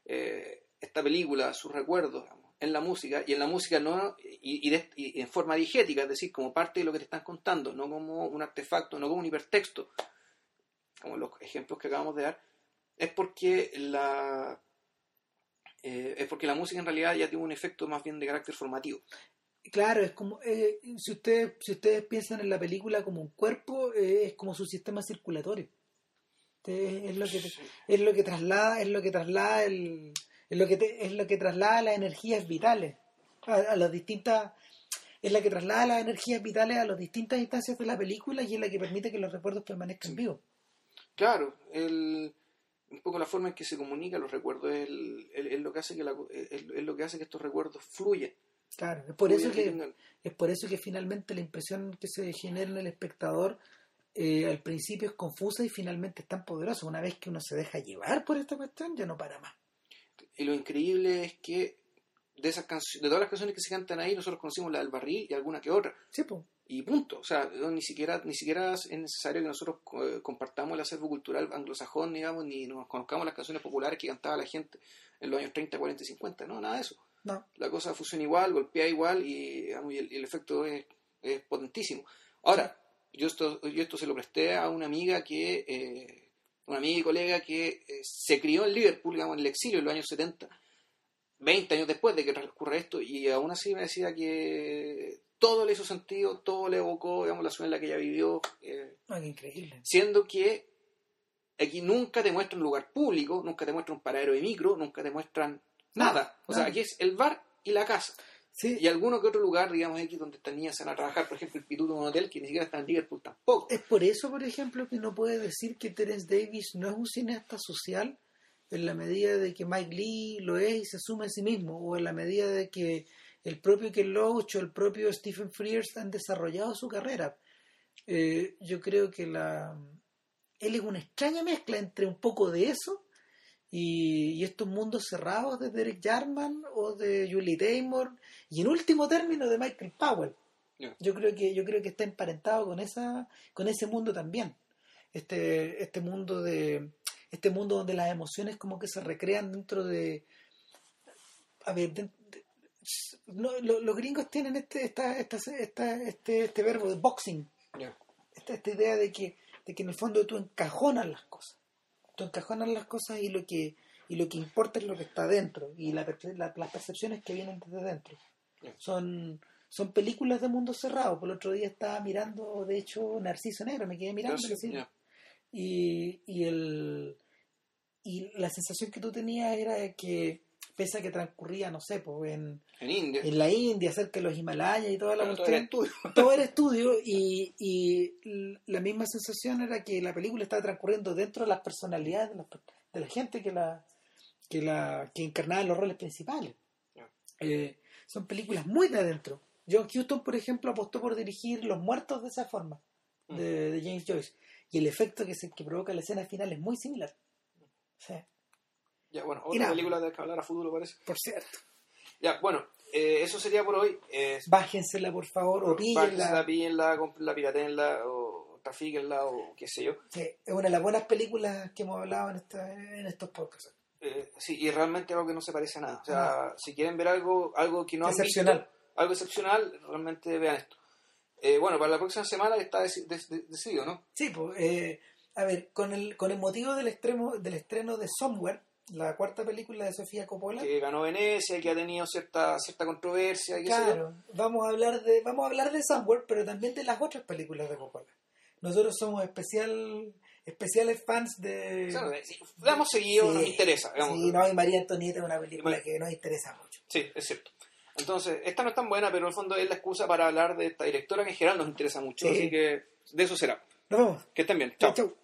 eh, esta película, sus recuerdos, en la música y en la música no y, en forma digética, es decir, como parte de lo que te están contando, no como un artefacto, no como un hipertexto, como los ejemplos que acabamos de dar, es porque la eh, es porque la música en realidad ya tiene un efecto más bien de carácter formativo. Claro, es como eh, si ustedes si ustedes piensan en la película como un cuerpo, eh, es como su sistema circulatorio. Es lo que es lo que traslada, es lo que traslada el es lo que es lo que traslada las energías vitales a, las distintas es la que traslada las energías vitales a las distintas instancias de la película y es la que permite que los recuerdos permanezcan vivos. Claro el, un poco la forma en que se comunican los recuerdos es, es lo que hace que es, lo que hace que estos recuerdos fluyan. Claro es por eso que, es por eso que finalmente la impresión que se genera en el espectador eh, al principio es confusa y finalmente es tan poderosa. Una vez que uno se deja llevar por esta cuestión ya no para más y lo increíble es que de esas de todas las canciones que se cantan ahí, nosotros conocimos la del barril y alguna que otra. Sí, pues. Y punto. O sea, ni siquiera, ni siquiera es necesario que nosotros eh, compartamos el acervo cultural anglosajón, digamos, ni nos conozcamos las canciones populares que cantaba la gente en los años 30, 40 y 50. No, nada de eso. No. La cosa funciona igual, golpea igual y, digamos, y el, el efecto es, es potentísimo. Ahora, yo esto, yo esto se lo presté a una amiga que, eh, una amiga y colega que eh, se crió en Liverpool, digamos, en el exilio en los años 70, 20 años después de que transcurra esto, y aún así me decía que todo le hizo sentido, todo le evocó, digamos, la zona en la que ella vivió, eh, increíble. siendo que aquí nunca te muestran un lugar público, nunca te muestran un paradero de micro, nunca te muestran nada. O sea, nada. aquí es el bar y la casa. Sí, Y alguno que otro lugar, digamos, aquí donde estas niñas se van a trabajar, por ejemplo, el pituto de un hotel que ni siquiera está en Liverpool tampoco. Es por eso, por ejemplo, que no puede decir que Terence Davis no es un cineasta social en la medida de que Mike Lee lo es y se asume a sí mismo, o en la medida de que el propio Ken Loach o el propio Stephen Frears han desarrollado su carrera. Eh, yo creo que la él es una extraña mezcla entre un poco de eso y, y estos mundos cerrados de Derek Jarman o de Julie Taymor y en último término de Michael Powell. Yo creo que yo creo que está emparentado con esa con ese mundo también. Este este mundo de este mundo donde las emociones como que se recrean dentro de a ver de- de- no, lo- los gringos tienen este esta, esta, esta- este este verbo de boxing esta, esta idea de que, de que en el fondo tú encajonas las cosas. Tú encajonas las cosas y lo que, y lo que importa es lo que está dentro y la- las percepciones que vienen desde dentro. Son, son películas de mundo cerrado. Por el otro día estaba mirando, de hecho, Narciso Negro, me quedé mirando. Y, y, el, y la sensación que tú tenías era de que, pese a que transcurría, no sé, pues en, En India. en la India, cerca de los Himalayas y toda la Claro, todo cuestión, era estudio. todo era (laughs) estudio y, y la misma sensación era que la película estaba transcurriendo dentro de las personalidades de la, de la gente que la que la que encarnaba los roles principales Ya. Eh, son películas muy de adentro. John Huston por ejemplo apostó por dirigir Los Muertos de esa forma de, de James Joyce. Y el efecto que se que provoca la escena final es muy similar. Ya, bueno, otra película de que hablar a futuro parece. por cierto. Ya, bueno, eh, eso sería por hoy. Eh, bájensela por favor o píllenla píllenla, comprenla, piratenla o trafíquenla o qué sé yo. Sí, es una de las buenas películas que hemos hablado en, esta, en estos podcasts Eh, sí, y realmente algo que no se parece a nada. O sea, si quieren ver algo algo que no han Excepcional. visto, algo excepcional, realmente vean esto. Eh, bueno, para la próxima semana está deci- de- de- decidido, ¿no? Sí, pues, eh, a ver, con el, con el motivo del, extremo, del estreno de Somewhere, la cuarta película de Sofía Coppola, Que ganó Venecia, que ha tenido cierta cierta controversia, qué sé yo. claro, vamos a hablar de vamos a hablar de Somewhere, pero también de las otras películas de Coppola. Nosotros somos especial especiales fans de... O sea, sí, la hemos seguido, Sí, nos interesa. digamos. Sí, no, y María Antonieta es una película que nos interesa mucho. Sí, es cierto. Entonces, esta no es tan buena, pero en el fondo es la excusa para hablar de esta directora que en general nos interesa mucho, Sí. así que de eso será. Nos vemos. Que estén bien. Chau, Chao. chau.